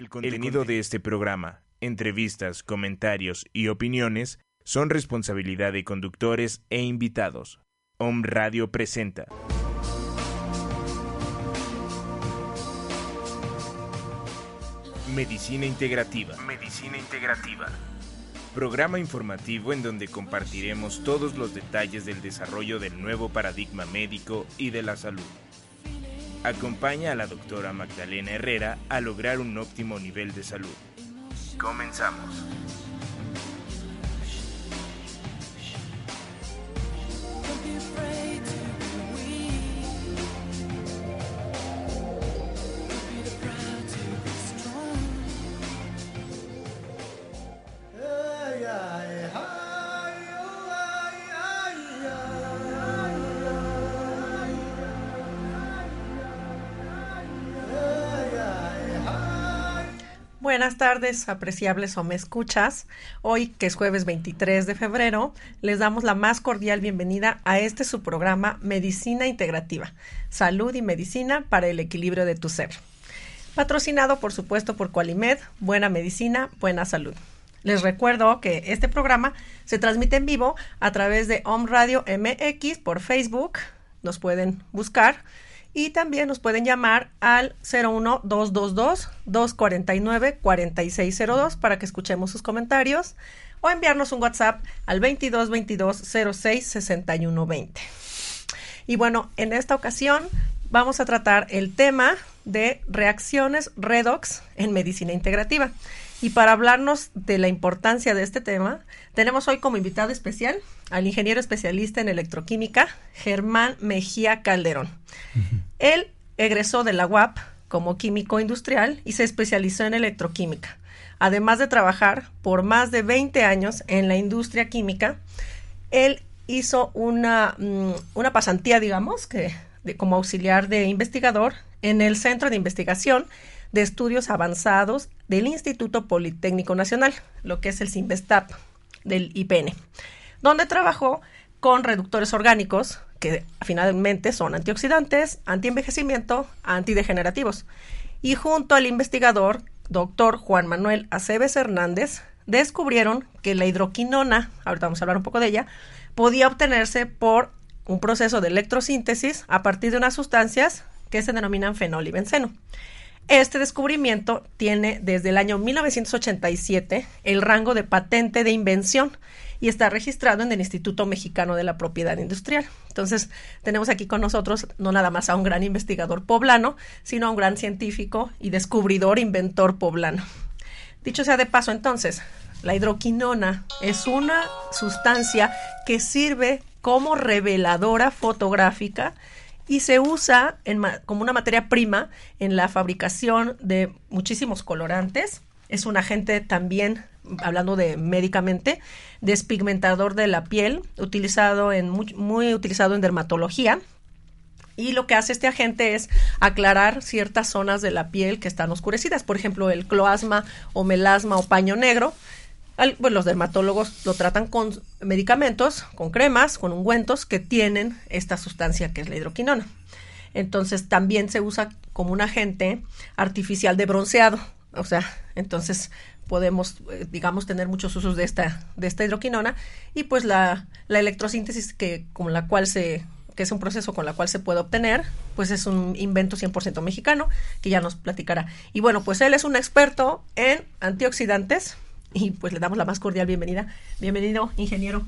El contenido de este programa, entrevistas, comentarios y opiniones son responsabilidad de conductores e invitados. Om Radio presenta. Medicina Integrativa. Medicina Integrativa. Programa informativo en donde compartiremos todos los detalles del desarrollo del nuevo paradigma médico y de la salud. Acompaña a la doctora Magdalena Herrera a lograr un óptimo nivel de salud. Comenzamos. Buenas tardes, apreciables o me escuchas. Hoy, que es jueves 23 de febrero, les damos la más cordial bienvenida a este su programa Medicina Integrativa, Salud y Medicina para el Equilibrio de tu Ser. Patrocinado, por supuesto, por Qualimed, Buena Medicina, Buena Salud. Les recuerdo que este programa se transmite en vivo a través de Home Radio MX por Facebook. Nos pueden buscar y también nos pueden llamar al 01222-249-4602 para que escuchemos sus comentarios o enviarnos un WhatsApp al 2222-066120. Y bueno, en esta ocasión vamos a tratar el tema de reacciones redox en medicina integrativa. Y para hablarnos de la importancia de este tema, tenemos hoy como invitado especial al ingeniero especialista en electroquímica, Germán Mejía Calderón. Él egresó de la UAP como químico industrial y se especializó en electroquímica. Además de trabajar por más de 20 años en la industria química, él hizo una, mm, una pasantía, digamos, que como auxiliar de investigador en el Centro de Investigación de Estudios Avanzados del Instituto Politécnico Nacional, lo que es el CIMBESTAP del IPN, donde trabajó con reductores orgánicos que finalmente son antioxidantes, antienvejecimiento, antidegenerativos. Y junto al investigador, doctor Juan Manuel Aceves Hernández, descubrieron que la hidroquinona, ahorita vamos a hablar un poco de ella, podía obtenerse por un proceso de electrosíntesis a partir de unas sustancias que se denominan fenol y benceno. Este descubrimiento tiene desde el año 1987 el rango de patente de invención y está registrado en el Instituto Mexicano de la Propiedad Industrial. Entonces, tenemos aquí con nosotros no nada más a un gran investigador poblano, sino a un gran científico y descubridor, inventor poblano. Dicho sea de paso, entonces, la hidroquinona es una sustancia que sirve como reveladora fotográfica y se usa como una materia prima en la fabricación de muchísimos colorantes. Es un agente también, hablando de médicamente, despigmentador de la piel, utilizado en muy, utilizado en dermatología. Y lo que hace este agente es aclarar ciertas zonas de la piel que están oscurecidas, por ejemplo, el cloasma o melasma o paño negro, pues los dermatólogos lo tratan con medicamentos, con cremas, con ungüentos que tienen esta sustancia que es la hidroquinona. Entonces también se usa como un agente artificial de bronceado. O sea, entonces podemos, eh, digamos, tener muchos usos de esta, de esta hidroquinona y pues la, la electrosíntesis que con la cual se que es un proceso con la cual se puede obtener, pues es un invento 100% mexicano que ya nos platicará. Y bueno, pues él es un experto en antioxidantes, y pues le damos la más cordial bienvenida. Bienvenido, ingeniero.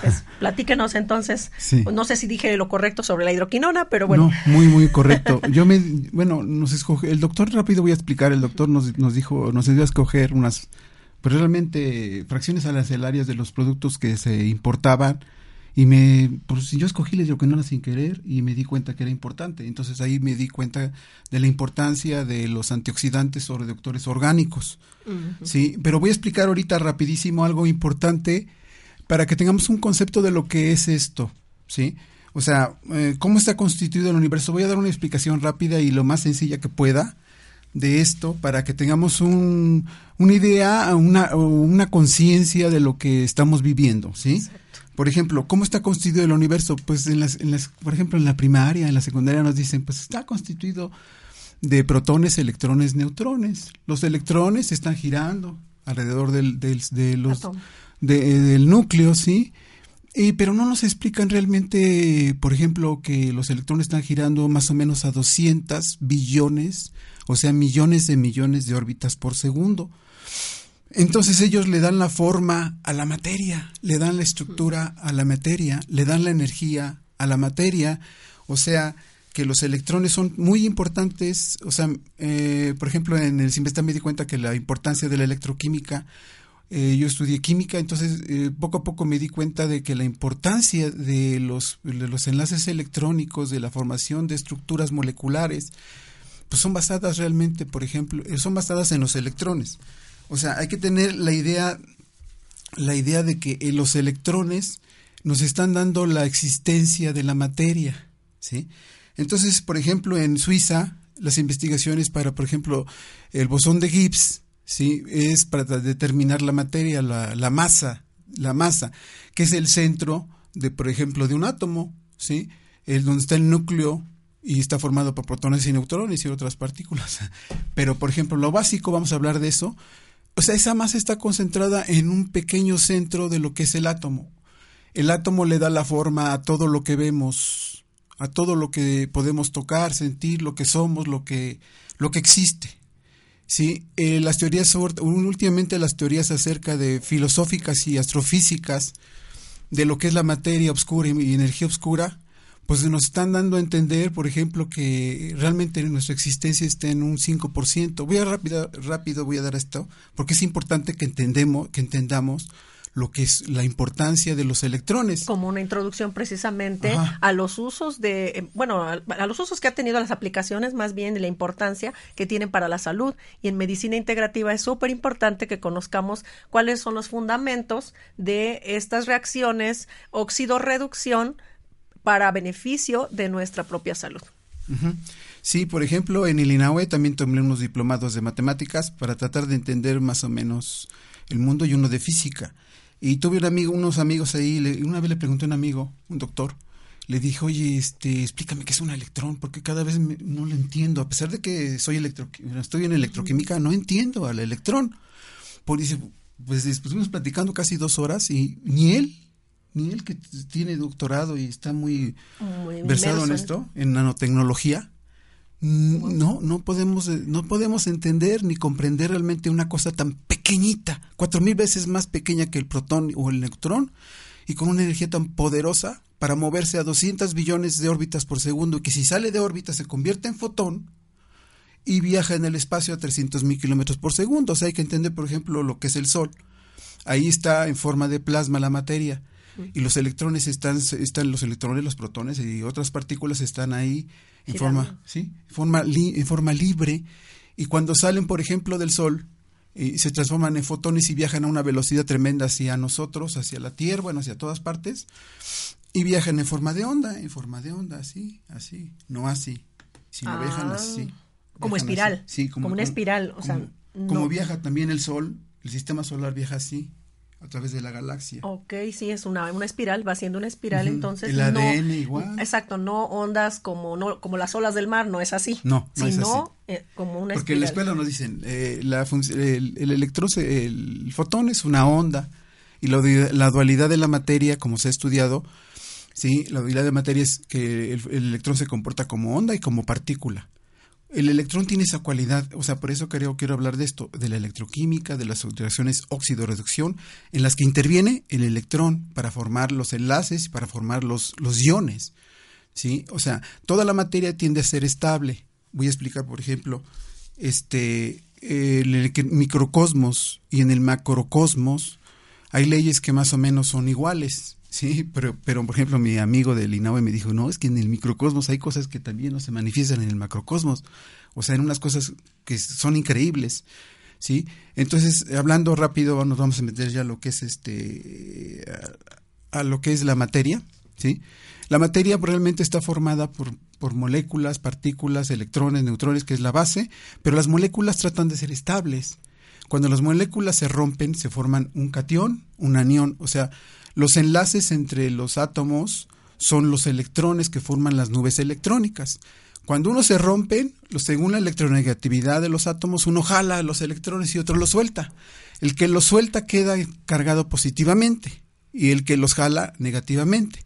Pues, platíquenos entonces. No sé si dije lo correcto sobre la hidroquinona, pero bueno. No, muy, muy correcto. Yo me, bueno, nos escoge, el doctor rápido voy a explicar, el doctor nos, nos dijo, nos dio a escoger unas, pues realmente fracciones arancelarias de los productos que se importaban y me, pues yo escogí la hidroquinona sin querer y me di cuenta que era importante. Entonces ahí me di cuenta de la importancia de los antioxidantes o reductores orgánicos. Sí, pero voy a explicar ahorita rapidísimo algo importante para que tengamos un concepto de lo que es esto. Sí. O sea, eh, ¿cómo está constituido el universo? Voy a dar una explicación rápida y lo más sencilla que pueda de esto para que tengamos un, una idea, una, una conciencia de lo que estamos viviendo, ¿sí? Por ejemplo, ¿cómo está constituido el universo? Pues en las, en las, por ejemplo, en la primaria, en la secundaria nos dicen, pues está constituido de protones, electrones, neutrones. Los electrones están girando alrededor del, del, de los, del núcleo, ¿sí? Eh, pero no nos explican realmente, por ejemplo, que los electrones están girando más o menos a 200 billones, o sea, millones de millones de órbitas por segundo. Entonces ellos le dan la forma a la materia, le dan la estructura a la materia, le dan la energía a la materia, o sea, que los electrones son muy importantes, o sea, eh, por ejemplo, en el Simvestan me di cuenta que la importancia de la electroquímica, eh, yo estudié química, entonces eh, poco a poco me di cuenta de que la importancia de los, de los enlaces electrónicos, de la formación de estructuras moleculares, pues son basadas realmente, por ejemplo, son basadas en los electrones. O sea, hay que tener la idea, la idea de que eh, los electrones nos están dando la existencia de la materia, ¿sí? Entonces, por ejemplo, en Suiza, las investigaciones para, por ejemplo, el bosón de Gibbs, ¿sí? Es para determinar la materia, la, la masa, la masa, que es el centro de, por ejemplo, de un átomo, ¿sí? El donde está el núcleo y está formado por protones y neutrones y otras partículas. Pero, por ejemplo, lo básico, vamos a hablar de eso, esa masa está concentrada en un pequeño centro de lo que es el átomo. El átomo le da la forma a todo lo que vemos, a todo lo que podemos tocar, sentir, lo que somos, lo que, lo que existe. Sí, eh, las teorías, últimamente las teorías acerca de filosóficas y astrofísicas de lo que es la materia oscura y energía oscura, pues nos están dando a entender, por ejemplo, que realmente nuestra existencia está en un 5%. Voy a rápido, rápido voy a dar esto, porque es importante que entendemos, que entendamos lo que es la importancia de los electrones. Como una introducción precisamente a los usos de, eh, bueno, a, los usos que ha tenido las aplicaciones, más bien de la importancia que tienen para la salud. Y en medicina integrativa es súper importante que conozcamos cuáles son los fundamentos de estas reacciones óxido-reducción para beneficio de nuestra propia salud. Sí, por ejemplo, en el también tomé unos diplomados de matemáticas para tratar de entender más o menos el mundo y uno de física. Y tuve un amigo, unos amigos ahí, una vez le pregunté a un amigo, un doctor, le dije, oye, este, explícame qué es un electrón, porque cada vez no lo entiendo, a pesar de que soy electro, estoy en electroquímica, no entiendo al electrón. Por dice, pues estuvimos platicando casi dos horas y ni él ni él que tiene doctorado y está muy, versado en esto, en nanotecnología, no, no podemos, eh, no podemos entender ni comprender realmente una cosa tan pequeñita, cuatro mil veces más pequeña que el protón o el neutrón, y con una energía tan poderosa para moverse a 200 billones de órbitas por segundo, y que si sale de órbita se convierte en fotón y viaja en el espacio a 300 mil kilómetros por segundo. O sea, hay que entender, por ejemplo, lo que es el Sol. Ahí está en forma de plasma la materia y los electrones están, están los electrones, los protones y otras partículas están ahí en forma, ¿sí? forma, en forma libre y cuando salen, por ejemplo, del Sol, y se transforman en fotones y viajan a una velocidad tremenda hacia nosotros, hacia la Tierra, bueno, hacia todas partes, y viajan en forma de onda, en forma de onda, así, así, no así, sino ah, viajan así. Como espiral. Sí, como, una espiral, o sea, como viaja también el Sol, el sistema solar viaja así, a través de la galaxia. Ok, sí, es una, una espiral, va siendo una espiral, entonces. El ADN igual. Exacto, no ondas como no como las olas del mar, no es así. No, no es así. Eh, como una Porque en la escuela nos dicen, eh, la el, el electrón, el fotón es una onda, y la dualidad de la materia, como se ha estudiado, sí, la dualidad de materia es que el electrón se comporta como onda y como partícula el electrón tiene esa cualidad, o sea, por eso creo, quiero hablar de esto, de la electroquímica, de las reacciones óxido-reducción, en las que interviene el electrón para formar los enlaces, para formar los, los iones. ¿sí? O sea, toda la materia tiende a ser estable. Voy a explicar, por ejemplo, este, el microcosmos y en el macrocosmos hay leyes que más o menos son iguales. Sí, pero, pero por ejemplo mi amigo del INAUE me dijo, no, es que en el microcosmos hay cosas que también no se manifiestan en el macrocosmos, o sea, en unas cosas que son increíbles, ¿sí? Entonces, hablando rápido, nos vamos a meter ya a lo que es este, a, lo que es la materia, ¿sí? La materia realmente está formada por, por moléculas, partículas, electrones, neutrones, que es la base, pero las moléculas tratan de ser estables. Cuando las moléculas se rompen, se forman un catión, un anión, o sea, los enlaces entre los átomos son los electrones que forman las nubes electrónicas. Cuando uno se rompen, según la electronegatividad de los átomos, uno jala los electrones y otro los suelta. El que los suelta queda cargado positivamente y el que los jala negativamente.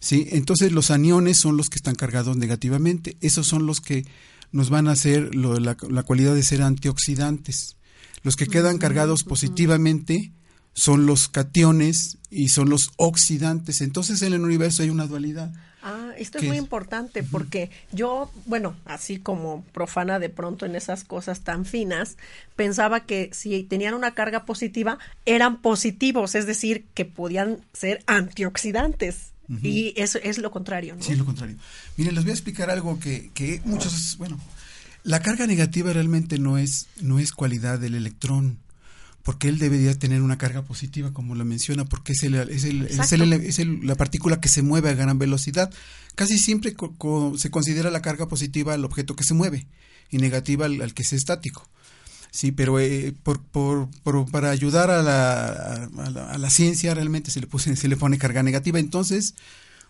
¿sí? Entonces los aniones son los que están cargados negativamente. Esos son los que nos van a hacer la, cualidad de ser antioxidantes. Los que quedan cargados positivamente son los cationes y son los oxidantes. Entonces en el universo hay una dualidad. Ah, esto es muy importante porque yo, bueno, así como profana de pronto en esas cosas tan finas, pensaba que si tenían una carga positiva eran positivos, es decir, que podían ser antioxidantes. Y eso es lo contrario, ¿no? Sí, lo contrario. Miren, les voy a explicar algo que, que muchos, bueno, la carga negativa realmente no es, no es cualidad del electrón porque él debería tener una carga positiva, como lo menciona, porque es, el, es, el, es, la partícula que se mueve a gran velocidad. Casi siempre se considera la carga positiva al objeto que se mueve y negativa al, que es estático. Sí, pero eh, por, por, para ayudar a la, a la, ciencia realmente se le, puse, se le pone carga negativa. Entonces,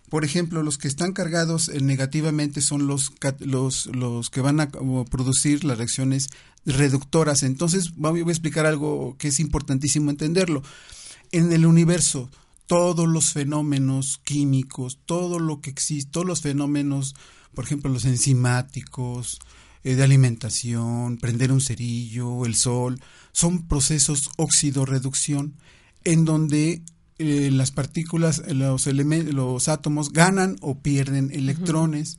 por ejemplo, los que están cargados eh, negativamente son los, los, los que van a producir las reacciones reductoras. Entonces, voy a explicar algo que es importantísimo entenderlo. En el universo, todos los fenómenos químicos, todo lo que existe, todos los fenómenos, por ejemplo, los enzimáticos, eh, de alimentación, prender un cerillo, el sol, son procesos óxido-reducción en donde eh, las partículas, los, los átomos ganan o pierden electrones.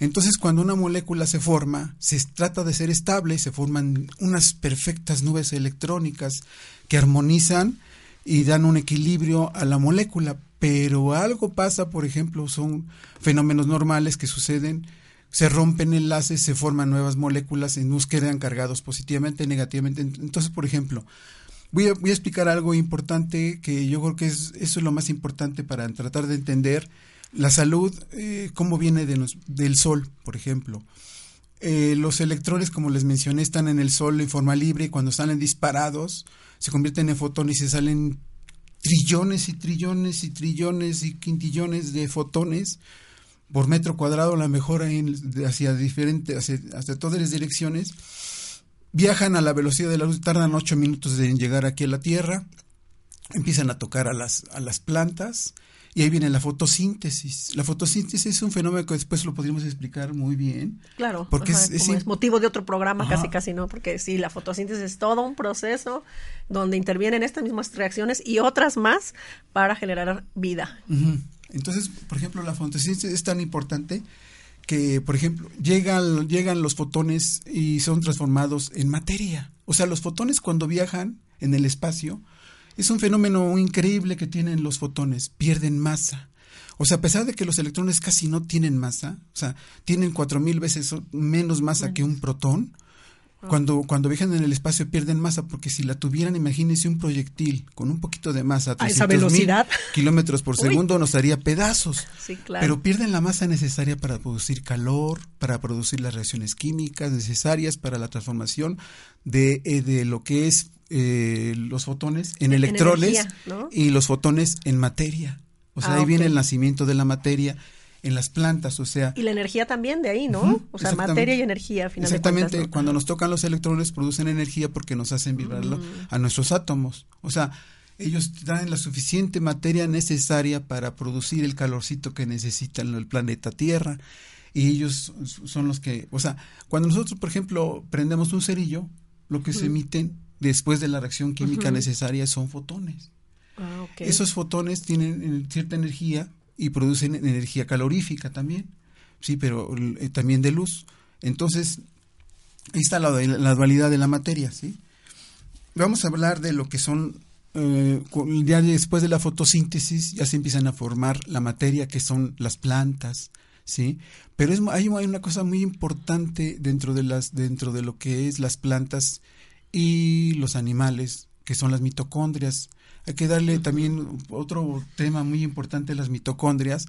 Entonces, cuando una molécula se forma, se trata de ser estable, se forman unas perfectas nubes electrónicas que armonizan y dan un equilibrio a la molécula. Pero algo pasa, por ejemplo, son fenómenos normales que suceden, se rompen enlaces, se forman nuevas moléculas y nos quedan cargados positivamente, negativamente. Entonces, por ejemplo, Voy a, voy a, explicar algo importante que yo creo que es, eso es lo más importante para tratar de entender la salud, eh, cómo viene de del sol, por ejemplo. Eh, los electrones, como les mencioné, están en el sol en forma libre y cuando salen disparados se convierten en fotones y se salen trillones y trillones y trillones y quintillones de fotones por metro cuadrado, la mejor hacia hacia, hacia todas las direcciones viajan a la velocidad de la luz, tardan ocho minutos en llegar aquí a la Tierra, empiezan a tocar a las, a las plantas y ahí viene la fotosíntesis. La fotosíntesis es un fenómeno que después lo podríamos explicar muy bien. Claro, porque es, motivo de otro programa casi casi, ¿no? Porque sí, la fotosíntesis es todo un proceso donde intervienen estas mismas reacciones y otras más para generar vida. Entonces, por ejemplo, la fotosíntesis es tan importante que, por ejemplo, llegan, llegan los fotones y son transformados en materia. O sea, los fotones cuando viajan en el espacio, es un fenómeno increíble que tienen los fotones, pierden masa. O sea, a pesar de que los electrones casi no tienen masa, o sea, tienen cuatro mil veces menos masa que un protón, cuando, cuando viajan en el espacio pierden masa, porque si la tuvieran, imagínense un proyectil con un poquito de masa, a esa velocidad, kilómetros por segundo, nos haría pedazos. Sí, claro. Pero pierden la masa necesaria para producir calor, para producir las reacciones químicas necesarias para la transformación de, eh, de lo que es eh, los fotones en, electrones y los fotones en materia. O sea, ah, ahí viene el nacimiento de la materia en las plantas, o sea... Y la energía también de ahí, ¿no? o sea, materia y energía, finalmente. Exactamente, cuando nos tocan los electrones producen energía porque nos hacen vibrar mm. a nuestros átomos. O sea, ellos traen la suficiente materia necesaria para producir el calorcito que necesita el planeta Tierra. Y ellos son los que, o sea, cuando nosotros, por ejemplo, prendemos un cerillo, lo que se emiten después de la reacción química necesaria son fotones. Ah, Esos fotones tienen cierta energía y producen energía calorífica también, sí, pero eh, también de luz. Entonces, ahí está la, dualidad de la materia, ¿sí? Vamos a hablar de lo que son, eh, ya después de la fotosíntesis, ya se empiezan a formar la materia que son las plantas, ¿sí? Pero es, hay, hay una cosa muy importante dentro de, las, dentro de lo que es las plantas y los animales, que son las mitocondrias. Hay que darle también otro tema muy importante, las mitocondrias,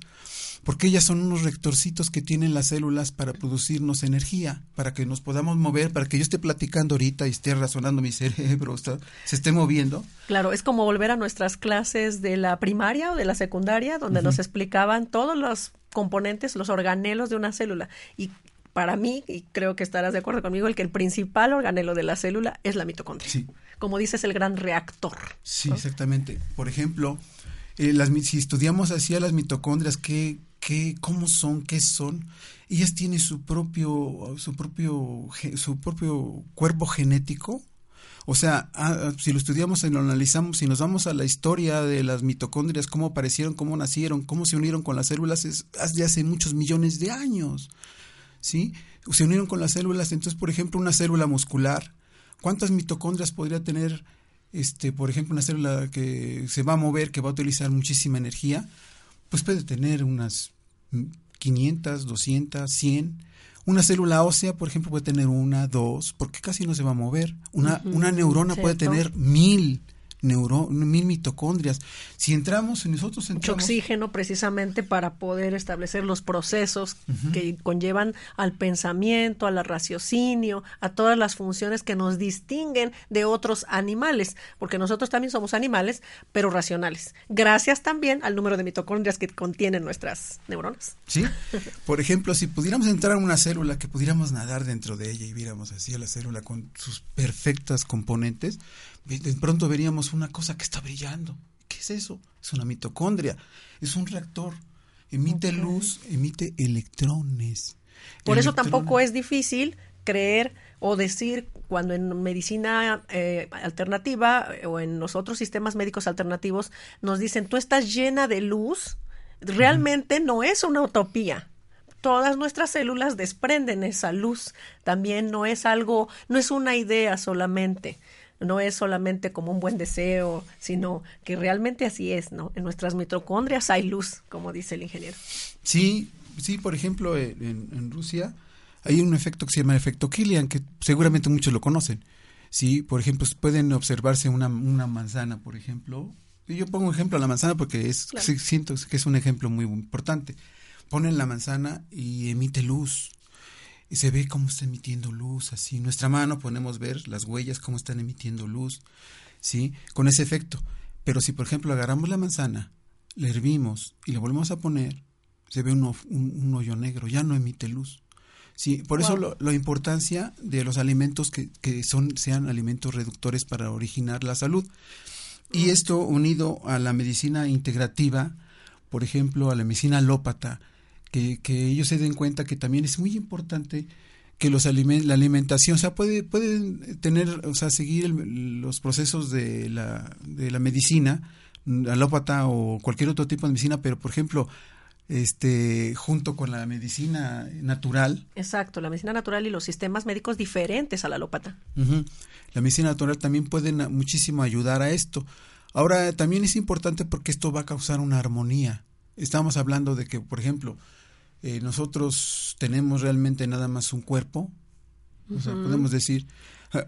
porque ellas son unos rectorcitos que tienen las células para producirnos energía, para que nos podamos mover, para que yo esté platicando ahorita y esté razonando mi cerebro, se esté moviendo. Claro, es como volver a nuestras clases de la primaria o de la secundaria, donde nos explicaban todos los componentes, los organelos de una célula. Y para mí, y creo que estarás de acuerdo conmigo, el que el principal organelo de la célula es la mitocondria. Sí. Como dices, el gran reactor. Sí, exactamente. Por ejemplo, eh, las, si estudiamos así a las mitocondrias, ¿qué, qué, cómo son, qué son, ellas tienen su propio, su propio, su propio cuerpo genético. O sea, ah, si lo estudiamos y lo analizamos, si nos vamos a la historia de las mitocondrias, cómo aparecieron, cómo nacieron, cómo se unieron con las células, es de hace muchos millones de años. ¿Sí? Se unieron con las células. Entonces, por ejemplo, una célula muscular, ¿cuántas mitocondrias podría tener, este, por ejemplo, una célula que se va a mover, que va a utilizar muchísima energía? Pues puede tener unas 500, 200, 100. Una célula ósea, por ejemplo, puede tener una, dos, porque casi no se va a mover. Una, una neurona puede tener mil neuro, mil mitocondrias. Si entramos, nosotros entramos... Mucho oxígeno precisamente para poder establecer los procesos que conllevan al pensamiento, al raciocinio, a todas las funciones que nos distinguen de otros animales, porque nosotros también somos animales, pero racionales. Gracias también al número de mitocondrias que contienen nuestras neuronas. Sí. Por ejemplo, si pudiéramos entrar en una célula, que pudiéramos nadar dentro de ella y viéramos así a la célula con sus perfectas componentes, de pronto veríamos una cosa que está brillando. ¿Qué es eso? Es una mitocondria, es un reactor. Emite luz, emite electrones. Por eso tampoco es difícil creer o decir cuando en medicina eh, alternativa eh, o en los otros sistemas médicos alternativos nos dicen tú estás llena de luz, realmente no es una utopía. Todas nuestras células desprenden esa luz. También no es algo, no es una idea solamente no es solamente como un buen deseo, sino que realmente así es, ¿no? En nuestras mitocondrias hay luz, como dice el ingeniero. Sí, sí, por ejemplo, en, Rusia hay un efecto que se llama efecto Killian, que seguramente muchos lo conocen. Sí, por ejemplo, pueden observarse una, una manzana, por ejemplo. Yo pongo un ejemplo a la manzana porque es, siento que es un ejemplo muy importante. Ponen la manzana y emite luz y se ve cómo está emitiendo luz, así. Nuestra mano podemos ver las huellas, cómo están emitiendo luz, ¿sí? Con ese efecto. Pero si, por ejemplo, agarramos la manzana, la hervimos y la volvemos a poner, se ve un, un, hoyo negro, ya no emite luz. Sí, por eso la importancia de los alimentos que, que, son, sean alimentos reductores para originar la salud. Y mm. esto unido a la medicina integrativa, por ejemplo, a la medicina alópata, que, que ellos se den cuenta que también es muy importante que los la alimentación, o sea, puede, pueden tener, o sea, seguir los procesos de la, de la medicina, alópata o cualquier otro tipo de medicina, pero por ejemplo, este, junto con la medicina natural. Exacto, la medicina natural y los sistemas médicos diferentes a la alópata. La medicina natural también pueden muchísimo ayudar a esto. Ahora, también es importante porque esto va a causar una armonía. Estamos hablando de que, por ejemplo, eh, nosotros tenemos realmente nada más un cuerpo, o sea, podemos decir,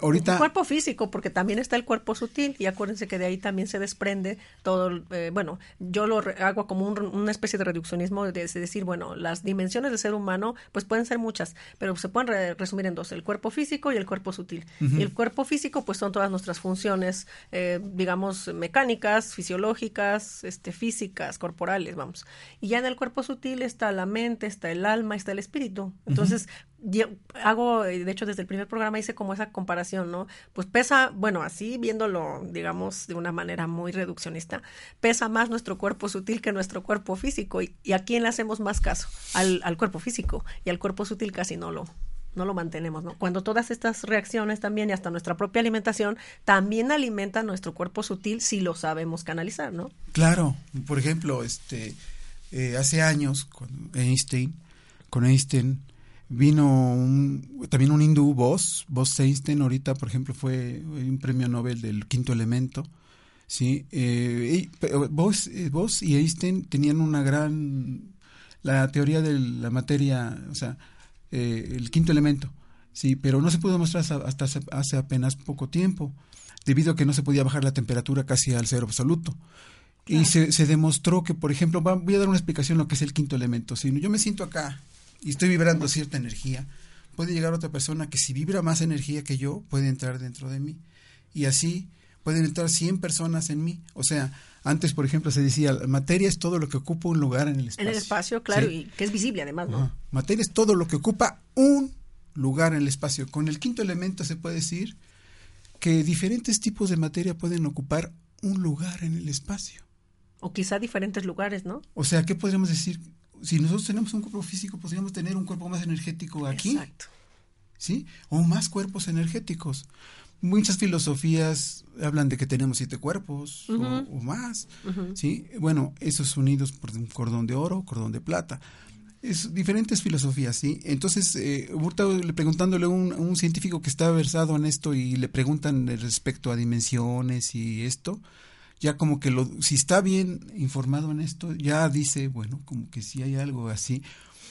Ahorita. El cuerpo físico, porque también está el cuerpo sutil, y acuérdense que de ahí también se desprende todo. Eh, bueno, yo lo hago como una especie de reduccionismo, de, decir, bueno, las dimensiones del ser humano, pues pueden ser muchas, pero se pueden resumir en dos: el cuerpo físico y el cuerpo sutil. y el cuerpo físico, pues son todas nuestras funciones, eh, digamos, mecánicas, fisiológicas, este, físicas, corporales, vamos. Y ya en el cuerpo sutil está la mente, está el alma, está el espíritu. Entonces, hago, de hecho, desde el primer programa hice como esa comparación, ¿no? Pues pesa, bueno, así viéndolo, digamos, de una manera muy reduccionista, pesa más nuestro cuerpo sutil que nuestro cuerpo físico. ¿Y, a quién le hacemos más caso? Al, al cuerpo físico. Y al cuerpo sutil casi no lo, no lo mantenemos, ¿no? Cuando todas estas reacciones también y hasta nuestra propia alimentación también alimentan nuestro cuerpo sutil si lo sabemos canalizar, ¿no? Claro, por ejemplo, este eh, hace años con Einstein, con Einstein Vino un, también un hindú, Bose, Bose Einstein, ahorita, por ejemplo, fue un premio Nobel del quinto elemento. ¿sí? Eh, Bose, eh, y Einstein tenían una gran. la teoría de la materia, o sea, eh, el quinto elemento, sí, pero no se pudo demostrar hasta hace, apenas poco tiempo, debido a que no se podía bajar la temperatura casi al cero absoluto. Y se, se, demostró que, por ejemplo, voy a dar una explicación de lo que es el quinto elemento. Si yo me siento acá y estoy vibrando cierta energía, puede llegar otra persona que si vibra más energía que yo, puede entrar dentro de mí. Y así pueden entrar 100 personas en mí. O sea, antes, por ejemplo, se decía, materia es todo lo que ocupa un lugar en el espacio. En el espacio, claro, y que es visible además, ¿no? Materia es todo lo que ocupa un lugar en el espacio. Con el quinto elemento se puede decir que diferentes tipos de materia pueden ocupar un lugar en el espacio. O quizá diferentes lugares, ¿no? O sea, ¿qué podríamos decir? Si nosotros tenemos un cuerpo físico, podríamos tener un cuerpo más energético aquí. Exacto. ¿Sí? O más cuerpos energéticos. Muchas filosofías hablan de que tenemos siete cuerpos o, más. ¿Sí? Bueno, esos unidos por un cordón de oro, cordón de plata es diferentes filosofías, ¿sí? Entonces, eh, le preguntándole a un, un, científico que está versado en esto y le preguntan respecto a dimensiones y esto, ya como que lo, si está bien informado en esto, ya dice, bueno, como que sí hay algo así.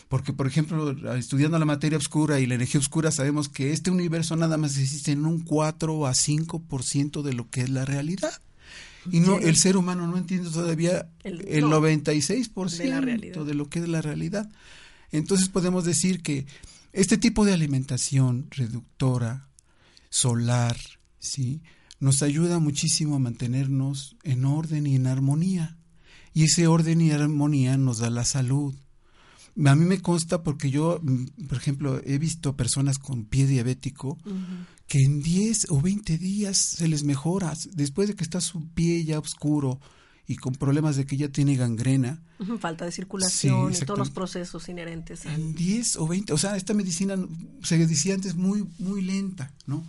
Porque, por ejemplo, estudiando la materia oscura y la energía oscura, sabemos que este universo nada más existe en un 4 a 5% de lo que es la realidad. Y no, el ser humano no entiende todavía el, el 96% de, de lo que es la realidad. Entonces podemos decir que este tipo de alimentación reductora, solar, ¿sí? Nos ayuda muchísimo a mantenernos en orden y en armonía. Y ese orden y armonía nos da la salud. A mí me consta porque yo, mm, por ejemplo, he visto personas con pie diabético que en 10 o 20 días se les mejora, después de que está su pie ya oscuro y con problemas de que ya tiene gangrena. Falta de circulación y todos los procesos inherentes. En 10 o 20, o sea, esta medicina, se decía antes, muy, muy lenta, ¿no?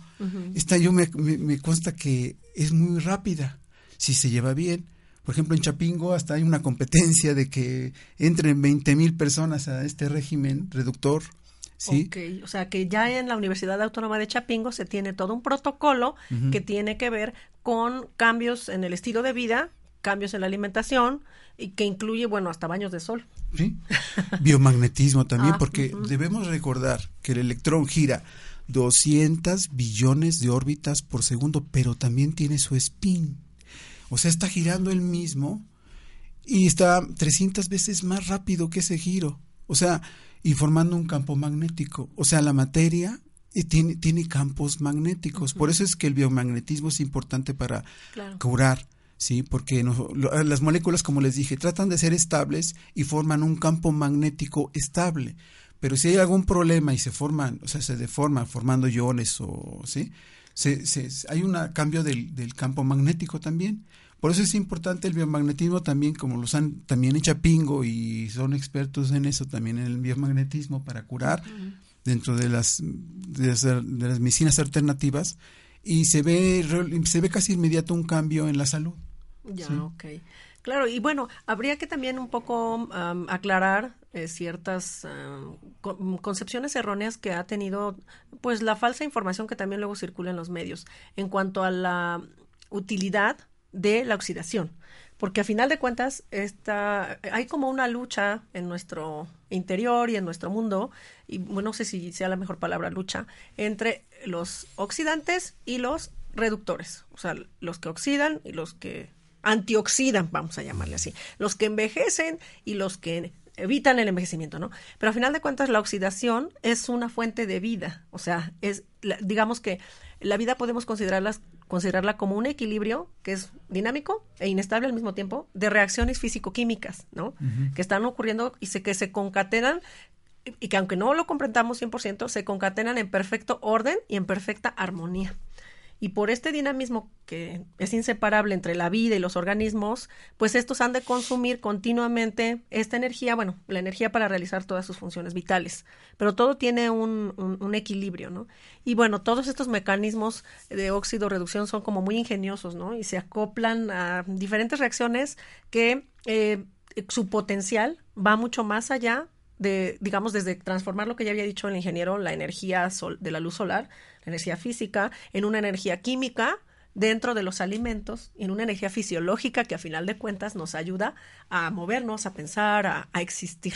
Esta yo me, me, consta que es muy rápida, si se lleva bien. Por ejemplo, en Chapingo hasta hay una competencia de que entren 20 mil personas a este régimen reductor ¿Sí? o sea que ya en la Universidad Autónoma de Chapingo se tiene todo un protocolo que tiene que ver con cambios en el estilo de vida, cambios en la alimentación y que incluye, bueno, hasta baños de sol. Sí, biomagnetismo también, ah, porque debemos recordar que el electrón gira 200 billones de órbitas por segundo, pero también tiene su spin. O sea, está girando el mismo y está 300 veces más rápido que ese giro. O sea, y formando un campo magnético. O sea, la materia eh, tiene, tiene campos magnéticos. Por eso es que el biomagnetismo es importante para curar. ¿Sí? Porque las moléculas, como les dije, tratan de ser estables y forman un campo magnético estable. Pero si hay algún problema y se forman, o sea, se deforman formando iones o, ¿sí? Se, se, hay un cambio del, del, campo magnético también. Por eso es importante el biomagnetismo también, como los han también hecho Pingo y son expertos en eso también en el biomagnetismo para curar dentro de las, de las, medicinas alternativas y se ve se ve casi inmediato un cambio en la salud. Ya, ok. Claro, y bueno, habría que también un poco aclarar eh, ciertas concepciones erróneas que ha tenido, pues la falsa información que también luego circula en los medios en cuanto a la utilidad de la oxidación, porque a final de cuentas está, hay como una lucha en nuestro interior y en nuestro mundo, y bueno, no sé si sea la mejor palabra lucha, entre los oxidantes y los reductores, o sea, los que oxidan y los que antioxidan, vamos a llamarle así, los que envejecen y los que evitan el envejecimiento, ¿no? Pero a final de cuentas la oxidación es una fuente de vida, o sea, es digamos que la vida podemos considerarlas considerarla como un equilibrio que es dinámico e inestable al mismo tiempo de reacciones físico-químicas, ¿no? Que están ocurriendo y se, que se concatenan y que aunque no lo comprendamos 100%, se concatenan en perfecto orden y en perfecta armonía. Y por este dinamismo que es inseparable entre la vida y los organismos, pues estos han de consumir continuamente esta energía, bueno, la energía para realizar todas sus funciones vitales. Pero todo tiene un, un, equilibrio, ¿no? Y bueno, todos estos mecanismos de óxido reducción son como muy ingeniosos, ¿no? Y se acoplan a diferentes reacciones que eh, su potencial va mucho más allá de, digamos, desde transformar lo que ya había dicho el ingeniero, la energía sol, de la luz solar, la energía física, en una energía química dentro de los alimentos, en una energía fisiológica que a final de cuentas nos ayuda a movernos, a pensar, a, existir.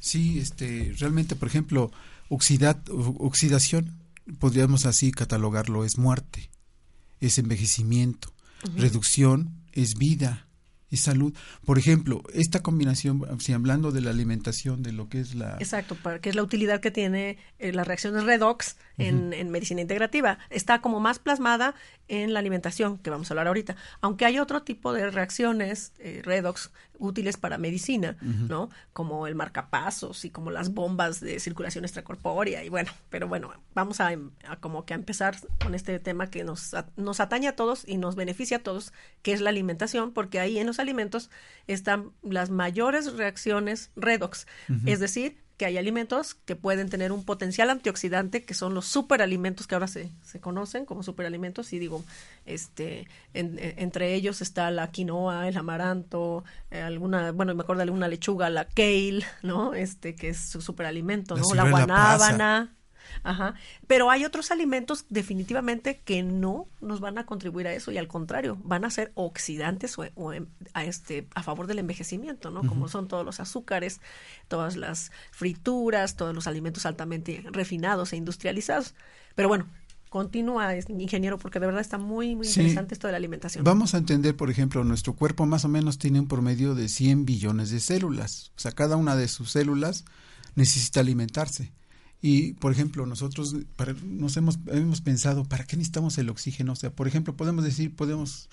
Sí, este, realmente, por ejemplo, oxidación, podríamos así catalogarlo, es muerte, es envejecimiento, reducción es vida, y salud. Por ejemplo, esta combinación, si hablando de la alimentación, de lo que es la... Exacto, que es la utilidad que tiene eh, las reacciones redox en, en, medicina integrativa. Está como más plasmada en la alimentación, que vamos a hablar ahorita. Aunque hay otro tipo de reacciones eh, redox útiles para medicina, ¿no? Como el marcapasos y como las bombas de circulación extracorpórea y bueno, pero bueno, vamos a, a como que a empezar con este tema que nos, nos atañe a todos y nos beneficia a todos, que es la alimentación, porque ahí en los alimentos están las mayores reacciones redox, es decir, que hay alimentos que pueden tener un potencial antioxidante, que son los superalimentos que ahora se, se conocen como superalimentos, y digo, este, entre ellos está la quinoa, el amaranto, eh, alguna, bueno, me acuerdo de alguna lechuga, la kale, ¿no? Este, que es su superalimento, ¿no? La, guanábana, Ajá. Pero hay otros alimentos definitivamente que no nos van a contribuir a eso y al contrario, van a ser oxidantes o, em, a, este, a favor del envejecimiento, ¿no? Como son todos los azúcares, todas las frituras, todos los alimentos altamente refinados e industrializados. Pero bueno, continúa, ingeniero, porque de verdad está muy, muy interesante esto de la alimentación. Vamos a entender, por ejemplo, nuestro cuerpo más o menos tiene un promedio de 100 billones de células. O sea, cada una de sus células necesita alimentarse. Y, por ejemplo, nosotros nos hemos, hemos pensado, ¿para qué necesitamos el oxígeno? O sea, por ejemplo, podemos decir, podemos,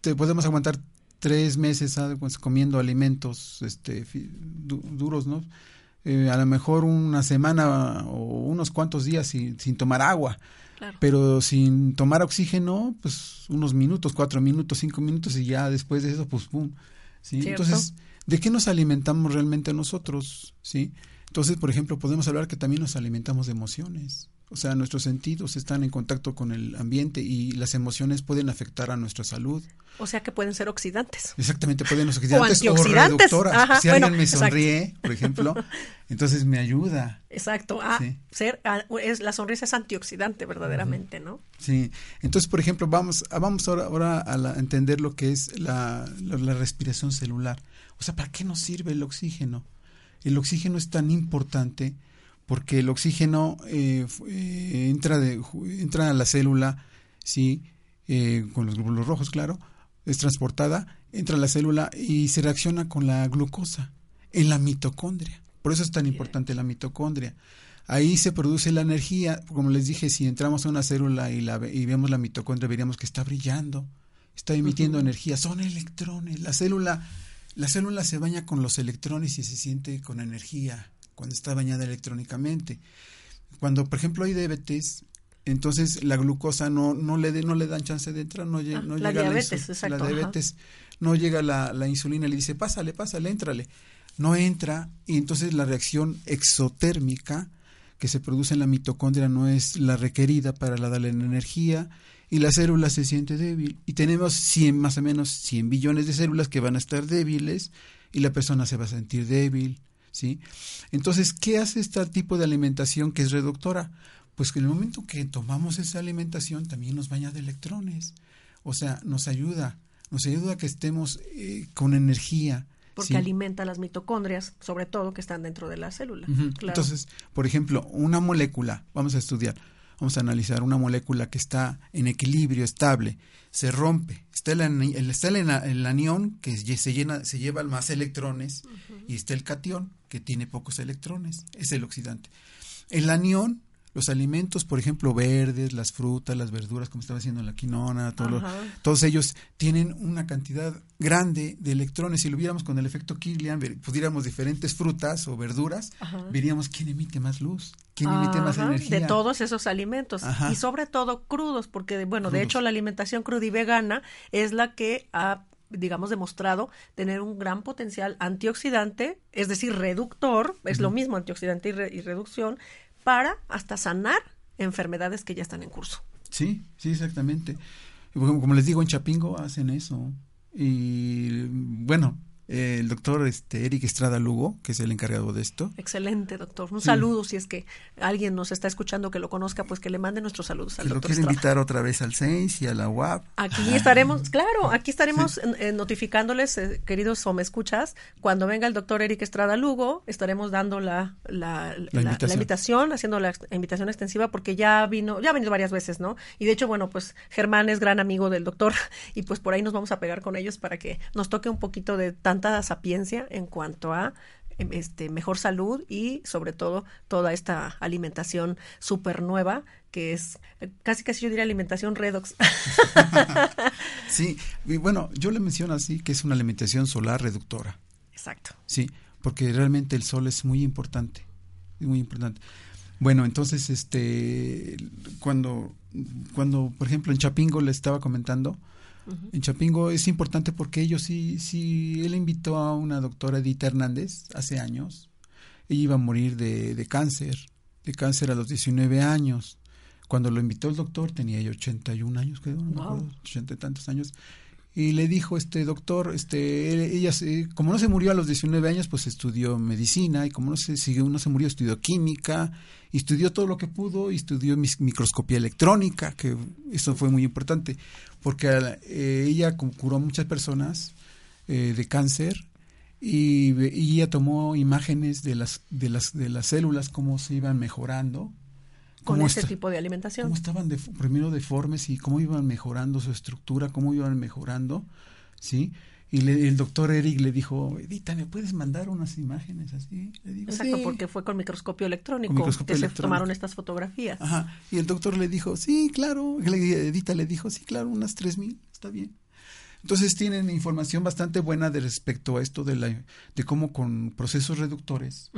te, podemos aguantar tres meses pues, comiendo alimentos este, duros, ¿no? Eh, a lo mejor una semana o unos cuantos días sin, sin tomar agua. Pero sin tomar oxígeno, pues unos minutos, cuatro minutos, cinco minutos y ya después de eso, pues pum. ¿sí? Entonces, ¿de qué nos alimentamos realmente nosotros? ¿Sí? Entonces, por ejemplo, podemos hablar que también nos alimentamos de emociones. O sea, nuestros sentidos están en contacto con el ambiente y las emociones pueden afectar a nuestra salud. O sea que pueden ser oxidantes. Exactamente, pueden ser oxidantes o, reductoras. si alguien me sonríe, por ejemplo, entonces me ayuda. Exacto, a ser, es, la sonrisa es antioxidante verdaderamente, ¿no? Sí, entonces, por ejemplo, vamos, vamos ahora, ahora a, entender lo que es la, la respiración celular. O sea, ¿para qué nos sirve el oxígeno? El oxígeno es tan importante porque el oxígeno eh, eh, entra, de, entra a la célula, ¿sí? Eh, con los glóbulos rojos, claro, es transportada, entra a la célula y se reacciona con la glucosa en la mitocondria. Por eso es tan importante la mitocondria. Ahí se produce la energía, como les dije, si entramos a una célula y, la, y vemos la mitocondria, veríamos que está brillando, está emitiendo energía, son electrones. La célula la célula se baña con los electrones y se siente con energía cuando está bañada electrónicamente. Cuando, por ejemplo, hay diabetes, entonces la glucosa no, no, le, de, no le dan chance de entrar, no, ah, no la llega diabetes, la, exacto, la diabetes, no llega la, la insulina, le dice, pásale, pásale, éntrale. No entra y entonces la reacción exotérmica que se produce en la mitocondria no es la requerida para la darle energía y la célula se siente débil. Y tenemos 100, más o menos 100 billones de células que van a estar débiles y la persona se va a sentir débil. ¿sí? Entonces, ¿qué hace este tipo de alimentación que es reductora? Pues que en el momento que tomamos esa alimentación también nos baña de electrones. O sea, nos ayuda, nos ayuda a que estemos eh, con energía. Porque alimenta las mitocondrias, sobre todo que están dentro de la célula. Entonces, por ejemplo, una molécula, vamos a estudiar, vamos a analizar una molécula que está en equilibrio estable, se rompe, está el, está el, anión que se llena, se lleva más electrones y está el cation que tiene pocos electrones, es el oxidante. El anión los alimentos, por ejemplo, verdes, las frutas, las verduras, como estaba haciendo la quinona, todos ellos tienen una cantidad grande de electrones. Si lo viéramos con el efecto Kirlian, pudiéramos diferentes frutas o verduras, veríamos quién emite más luz, quién emite más energía. De todos esos alimentos. Y sobre todo crudos, porque bueno, de hecho la alimentación cruda y vegana es la que ha digamos, demostrado tener un gran potencial antioxidante, es decir, reductor, es lo mismo antioxidante y reducción, para hasta sanar enfermedades que ya están en curso. Sí, sí, exactamente. Como les digo, en Chapingo hacen eso. Y bueno, el doctor este, Eric Estrada Lugo, que es el encargado de esto. Excelente, doctor. Un saludo, si es que alguien nos está escuchando que lo conozca, pues que le mande nuestros saludos al que doctor lo quiero invitar otra vez al CEIS y a la UAP. Aquí estaremos, claro, aquí estaremos notificándoles, eh, queridos o me escuchas, cuando venga el doctor Eric Estrada Lugo, estaremos dando la, la, invitación. haciendo la invitación extensiva, porque ya vino, ya ha venido varias veces, ¿no? Y de hecho, bueno, pues Germán es gran amigo del doctor y pues por ahí nos vamos a pegar con ellos para que nos toque un poquito de tanto sapiencia en cuanto a em, este, mejor salud y sobre todo toda esta alimentación súper nueva que es casi casi yo diría alimentación redox. sí, y bueno, yo le menciono así que es una alimentación solar reductora. Exacto. Sí, porque realmente el sol es muy importante, muy importante. Bueno, entonces este cuando cuando por ejemplo en Chapingo le estaba comentando, en Chapingo es importante porque ellos sí, sí, él invitó a una doctora Edith Hernández hace años. Ella iba a morir de, de cáncer, de cáncer a los 19 años. Cuando lo invitó el doctor tenía ella 81 años, creo, no 80 y tantos años y le dijo este doctor este ella como no se murió a los 19 años pues estudió medicina y como no se siguió no se murió estudió química estudió todo lo que pudo y estudió microscopía electrónica que eso fue muy importante porque eh, ella curó a muchas personas eh, de cáncer y, y, ella tomó imágenes de las de las de las células cómo se iban mejorando con este tipo de alimentación. Cómo estaban de, primero deformes y cómo iban mejorando su estructura, cómo iban mejorando, ¿sí? Y el doctor Eric le dijo, Edita, ¿me puedes mandar unas imágenes así? Le digo, Exacto, porque fue con microscopio electrónico que se tomaron estas fotografías. Ajá, y el doctor le dijo, sí, claro, Edita le dijo, sí, claro, unas tres mil, está bien. Entonces tienen información bastante buena de respecto a esto de, la, de cómo con procesos reductores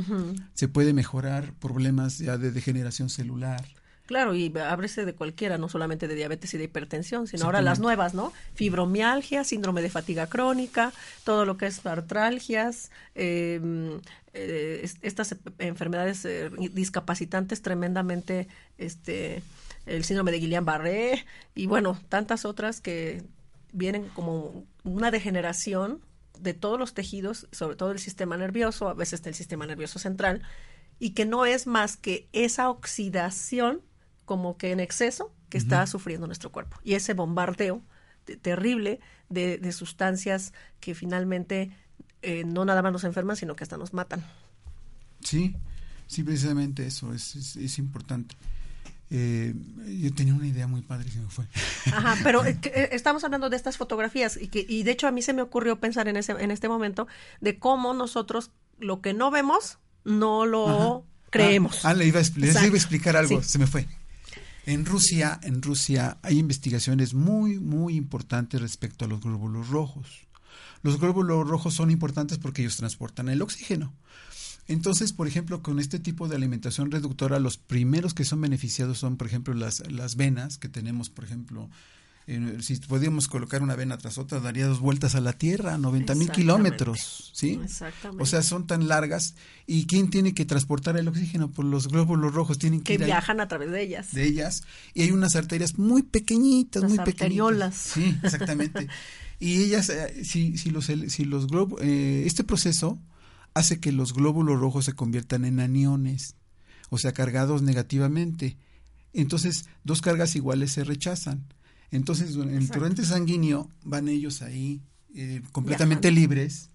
se puede mejorar problemas ya de degeneración celular. Claro, y ábrese de cualquiera, no solamente de diabetes y de hipertensión, sino ahora las nuevas, ¿no? Fibromialgia, síndrome de fatiga crónica, todo lo que es artralgias, em, eh, estas enfermedades eh, discapacitantes tremendamente, este, el síndrome de Guillain-Barré y bueno, tantas otras que vienen como una degeneración de todos los tejidos, sobre todo el sistema nervioso, a veces del sistema nervioso central, y que no es más que esa oxidación como que en exceso que está sufriendo nuestro cuerpo. Y ese bombardeo terrible de, sustancias que finalmente eh, no nada más nos enferman, sino que hasta nos matan. Sí, sí, precisamente eso es, es importante. Eh, yo tenía una idea muy padre y se me fue. Ajá, pero eh, estamos hablando de estas fotografías y, que, y de hecho a mí se me ocurrió pensar en, ese, en este momento de cómo nosotros lo que no vemos no lo creemos. Ah, ah le iba a, les iba a explicar algo, se me fue. En Rusia, en Rusia hay investigaciones muy, muy importantes respecto a los glóbulos rojos. Los glóbulos rojos son importantes porque ellos transportan el oxígeno. Entonces, por ejemplo, con este tipo de alimentación reductora, los primeros que son beneficiados son, por ejemplo, las, las venas que tenemos, por ejemplo, si podíamos colocar una vena tras otra, daría dos vueltas a la Tierra, 90 mil kilómetros, ¿sí? Exactamente. O sea, son tan largas. ¿Y quién tiene que transportar el oxígeno? Pues los glóbulos rojos tienen que, que viajan a través de ellas. De ellas. Y hay unas arterias muy pequeñitas, muy arteriolas. Sí, exactamente. y ellas, eh, si, si los, si los globos, eh, este proceso hace que los glóbulos rojos se conviertan en aniones, o sea, cargados negativamente. Entonces, dos cargas iguales se rechazan. Entonces, en el torrente sanguíneo van ellos ahí eh, completamente libres,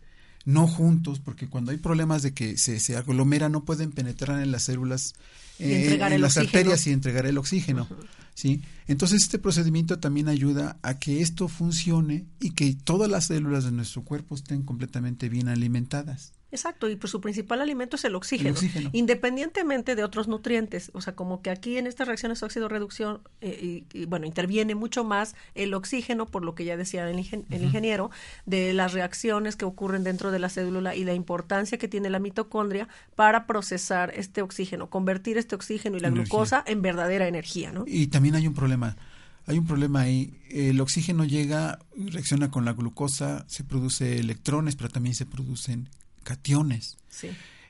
no juntos, porque cuando hay problemas de que se, se aglomera, no pueden penetrar en las células, eh, en las arterias y entregar el oxígeno. ¿sí? Entonces, este procedimiento también ayuda a que esto funcione y que todas las células de nuestro cuerpo estén completamente bien alimentadas. Exacto, y pues su principal alimento es el oxígeno, independientemente de otros nutrientes. O sea, como que aquí en estas reacciones óxido-reducción, eh, y, bueno, interviene mucho más el oxígeno, por lo que ya decía el, ingeniero, de las reacciones que ocurren dentro de la célula y la importancia que tiene la mitocondria para procesar este oxígeno, convertir este oxígeno y la glucosa en verdadera energía, ¿no? Y también hay un problema. Hay un problema ahí. El oxígeno llega, reacciona con la glucosa, se produce electrones, pero también se producen cationes.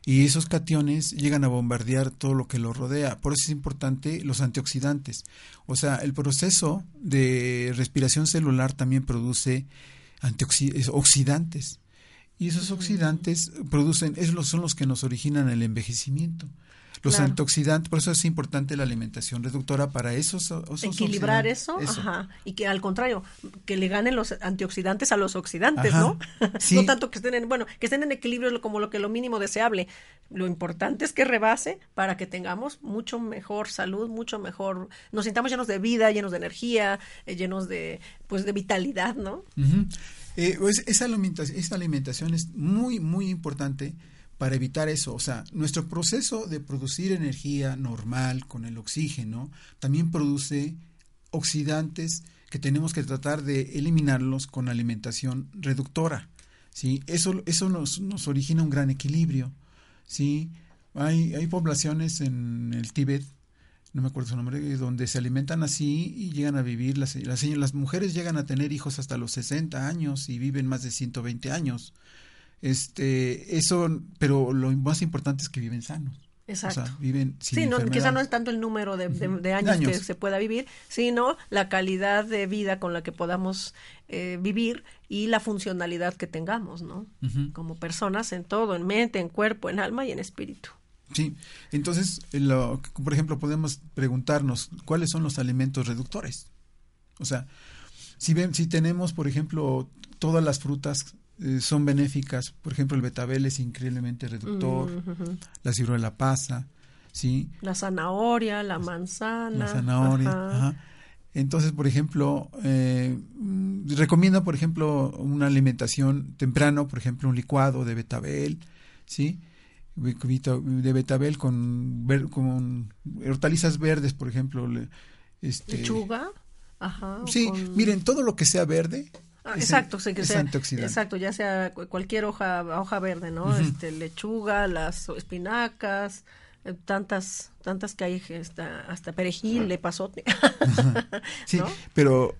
Y esos cationes llegan a bombardear todo lo que lo rodea. Por eso es importante los antioxidantes. O sea, el proceso de respiración celular también produce antioxidantes. Y esos oxidantes producen, esos son los que nos originan el envejecimiento. Los antioxidantes, por eso es importante la alimentación reductora para esos, equilibrar eso, Ajá, y que al contrario, que le ganen los antioxidantes a los oxidantes, ¿no? no tanto que estén en, bueno, que estén en equilibrio como lo que lo mínimo deseable. Lo importante es que rebase para que tengamos mucho mejor salud, mucho mejor, nos sintamos llenos de vida, llenos de energía, eh, llenos de pues de vitalidad, ¿no? Eh, pues esa alimentación es muy muy importante para evitar eso. O sea, nuestro proceso de producir energía normal con el oxígeno también produce oxidantes que tenemos que tratar de eliminarlos con alimentación reductora. ¿sí? Eso, eso nos, nos origina un gran equilibrio. ¿sí? Hay, hay poblaciones en el Tíbet, no me acuerdo su nombre, donde se alimentan así y llegan a vivir, las, las, las mujeres llegan a tener hijos hasta los 60 años y viven más de 120 años. Este, eso, pero lo más importante es que viven sanos. Exacto. O sea, viven sin sí, no, quizá no es tanto el número de, años, que se pueda vivir, sino la calidad de vida con la que podamos eh, vivir y la funcionalidad que tengamos, ¿no? Como personas en todo, en mente, en cuerpo, en alma y en espíritu. Sí, entonces, lo, por ejemplo, podemos preguntarnos cuáles son los alimentos reductores. O sea, si, ven, si tenemos, por ejemplo, todas las frutas eh, son benéficas. Por ejemplo, el betabel es increíblemente reductor, la ciruela pasa, ¿sí? La zanahoria, la manzana. La zanahoria, Entonces, por ejemplo, eh, recomiendo, por ejemplo, una alimentación temprano, por ejemplo, un licuado de betabel, ¿sí? De betabel con, con hortalizas verdes, por ejemplo. Este, Lechuga. Ajá. Sí, miren, todo lo que sea verde Ah, exacto, que sea, exacto, ya sea cualquier hoja hoja verde, ¿no? Este lechuga, las espinacas, tantas tantas que hay hasta, hasta perejil, le pasó. sí, pero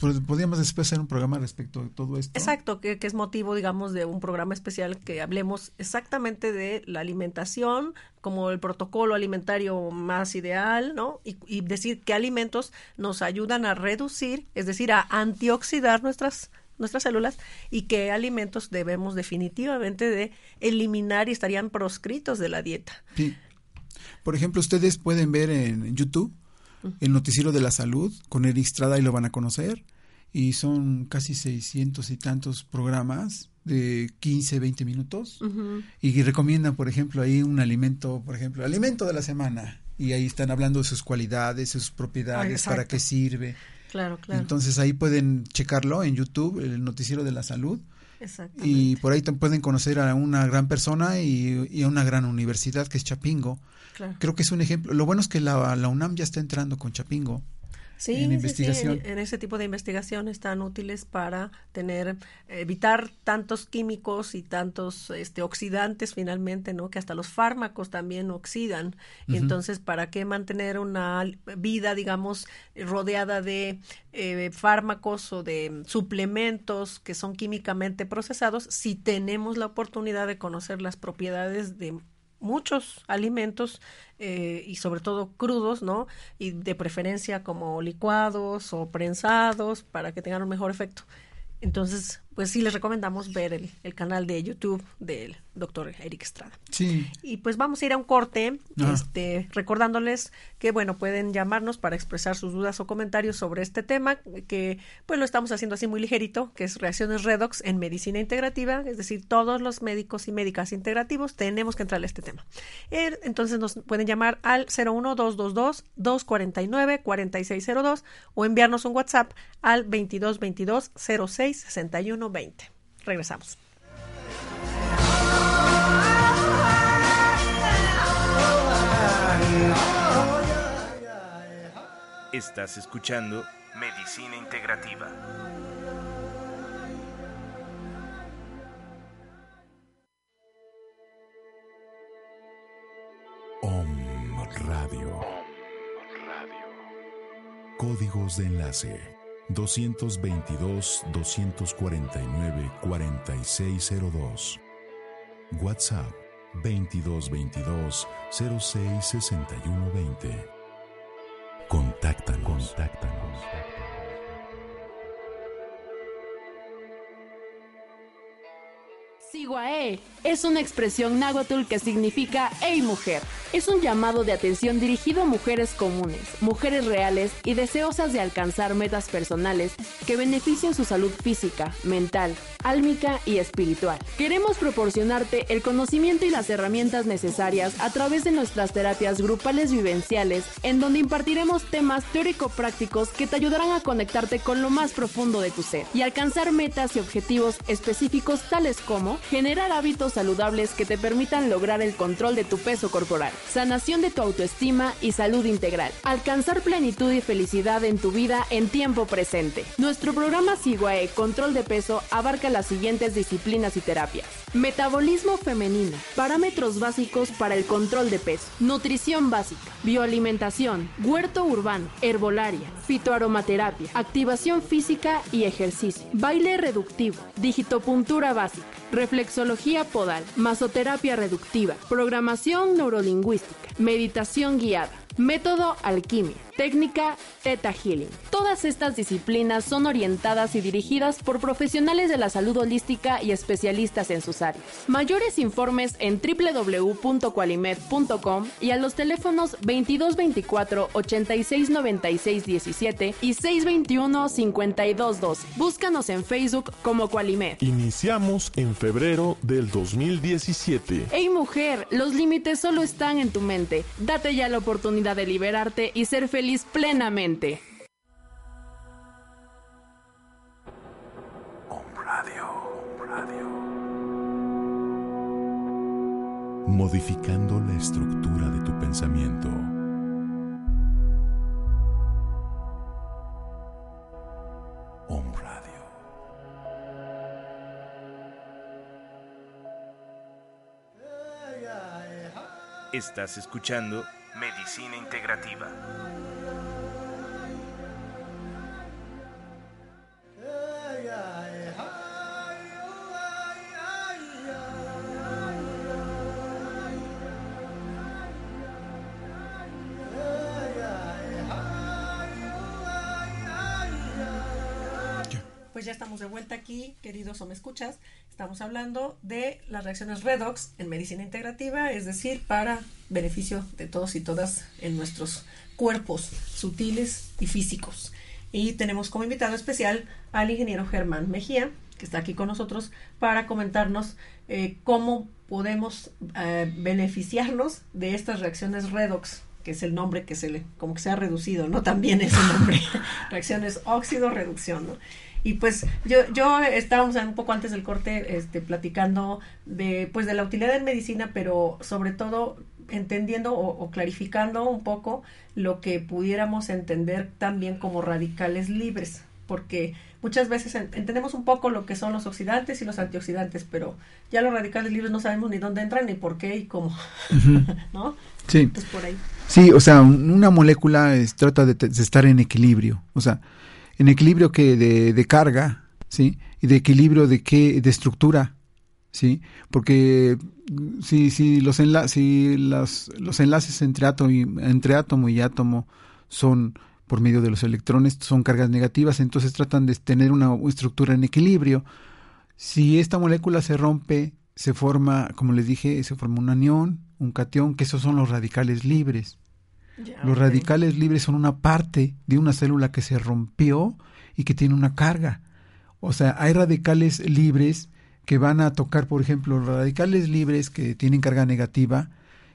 pues, podríamos después hacer un programa respecto de todo esto. Exacto, que, es motivo, digamos, de un programa especial que hablemos exactamente de la alimentación, como el protocolo alimentario más ideal, ¿no? Y, y decir qué alimentos nos ayudan a reducir, es decir, a antioxidar nuestras nuestras células y qué alimentos debemos definitivamente de eliminar y estarían proscritos de la dieta. Sí. Por ejemplo, ustedes pueden ver en YouTube el noticiero de la salud con Eric Estrada y lo van a conocer. Y son casi seiscientos y tantos programas de 15, 20 minutos. Y recomiendan, por ejemplo, ahí un alimento, por ejemplo, alimento de la semana. Y ahí están hablando de sus cualidades, sus propiedades, para qué sirve. Claro, claro. Entonces ahí pueden checarlo en YouTube, el noticiero de la salud. Y por ahí pueden conocer a una gran persona y, a una gran universidad que es Chapingo. Creo que es un ejemplo. Lo bueno es que la, la UNAM ya está entrando con Chapingo. Sí, en investigación. En, ese tipo de investigación están útiles para tener, evitar tantos químicos y tantos este, oxidantes finalmente, ¿no? Que hasta los fármacos también oxidan. Entonces, ¿para qué mantener una vida, digamos, rodeada de eh, fármacos o de suplementos que son químicamente procesados si tenemos la oportunidad de conocer las propiedades de muchos alimentos eh, y sobre todo crudos, ¿no? Y de preferencia como licuados o prensados para que tengan un mejor efecto. Entonces, pues sí les recomendamos ver el, el canal de YouTube del doctor Eric Estrada. Sí. Y pues vamos a ir a un corte, este, recordándoles que bueno, pueden llamarnos para expresar sus dudas o comentarios sobre este tema, que pues lo estamos haciendo así muy ligerito, que es reacciones redox en medicina integrativa, es decir, todos los médicos y médicas integrativos tenemos que entrar a este tema. Er, entonces nos pueden llamar al 01222 249 4602 o enviarnos un WhatsApp al 2222 06 61 20. Regresamos. Estás escuchando Medicina Integrativa. Om Radio. Radio. Códigos de enlace 222-249-4602. WhatsApp 2222-066120. Contáctanos. Contáctanos. Siguae es una expresión náhuatl que significa Hey mujer. Es un llamado de atención dirigido a mujeres comunes, mujeres reales y deseosas de alcanzar metas personales que beneficien su salud física, mental, álmica y espiritual. Queremos proporcionarte el conocimiento y las herramientas necesarias a través de nuestras terapias grupales vivenciales, en donde impartiremos temas teórico-prácticos que te ayudarán a conectarte con lo más profundo de tu ser y alcanzar metas y objetivos específicos tales como generar hábitos saludables que te permitan lograr el control de tu peso corporal, sanación de tu autoestima y salud integral, alcanzar plenitud y felicidad en tu vida en tiempo presente. Nuestro programa Siguae Control de Peso abarca las siguientes disciplinas y terapias. Metabolismo femenino, parámetros básicos para el control de peso, nutrición básica, bioalimentación, huerto urbano, herbolaria, fitoaromaterapia, activación física y ejercicio, baile reductivo, digitopuntura básica, reflexología podal, masoterapia reductiva, programación neurolingüística, meditación guiada, método alquimia, técnica Theta Healing. Todas estas disciplinas son orientadas y dirigidas por profesionales de la salud holística y especialistas en sus áreas. Mayores informes en www.qualimed.com y a los teléfonos 2224 8696 17 y 621 5212. Búscanos en Facebook como Qualimed. Iniciamos en febrero del 2017. Hey mujer, los límites solo están en tu mente. Date ya la oportunidad de liberarte y ser feliz plenamente. Modificando la estructura de tu pensamiento. Om Radio. Estás escuchando Medicina Integrativa. Aquí, queridos o me escuchas. Estamos hablando de las reacciones redox en medicina integrativa, es decir, para beneficio de todos y todas en nuestros cuerpos sutiles y físicos. Y tenemos como invitado especial al ingeniero Germán Mejía, que está aquí con nosotros para comentarnos eh, cómo podemos eh, beneficiarnos de estas reacciones redox que es el nombre que se le, como que se ha reducido, ¿no? También es el nombre, reacciones óxido-reducción, ¿no? Y pues yo, yo estábamos un poco antes del corte este, platicando de, pues de la utilidad en medicina, pero sobre todo entendiendo o, o, clarificando un poco lo que pudiéramos entender también como radicales libres, porque muchas veces en, entendemos un poco lo que son los oxidantes y los antioxidantes, pero ya los radicales libres no sabemos ni dónde entran, ni por qué y cómo, uh -huh. ¿no? Sí. Entonces, por ahí. Sí, o sea, una molécula es, trata de, de estar en equilibrio, o sea, en equilibrio que de, de, carga, ¿sí? Y de equilibrio de qué, de estructura, ¿sí? Porque si, si, los, enla si las, los enlaces entre átomo, y, entre átomo y átomo son por medio de los electrones, son cargas negativas, entonces tratan de tener una estructura en equilibrio. Si esta molécula se rompe, se forma, como les dije, se forma un anión, un cation, que esos son los radicales libres. Los okay. radicales libres son una parte de una célula que se rompió y que tiene una carga. O sea, hay radicales libres que van a tocar, por ejemplo, los radicales libres que tienen carga negativa,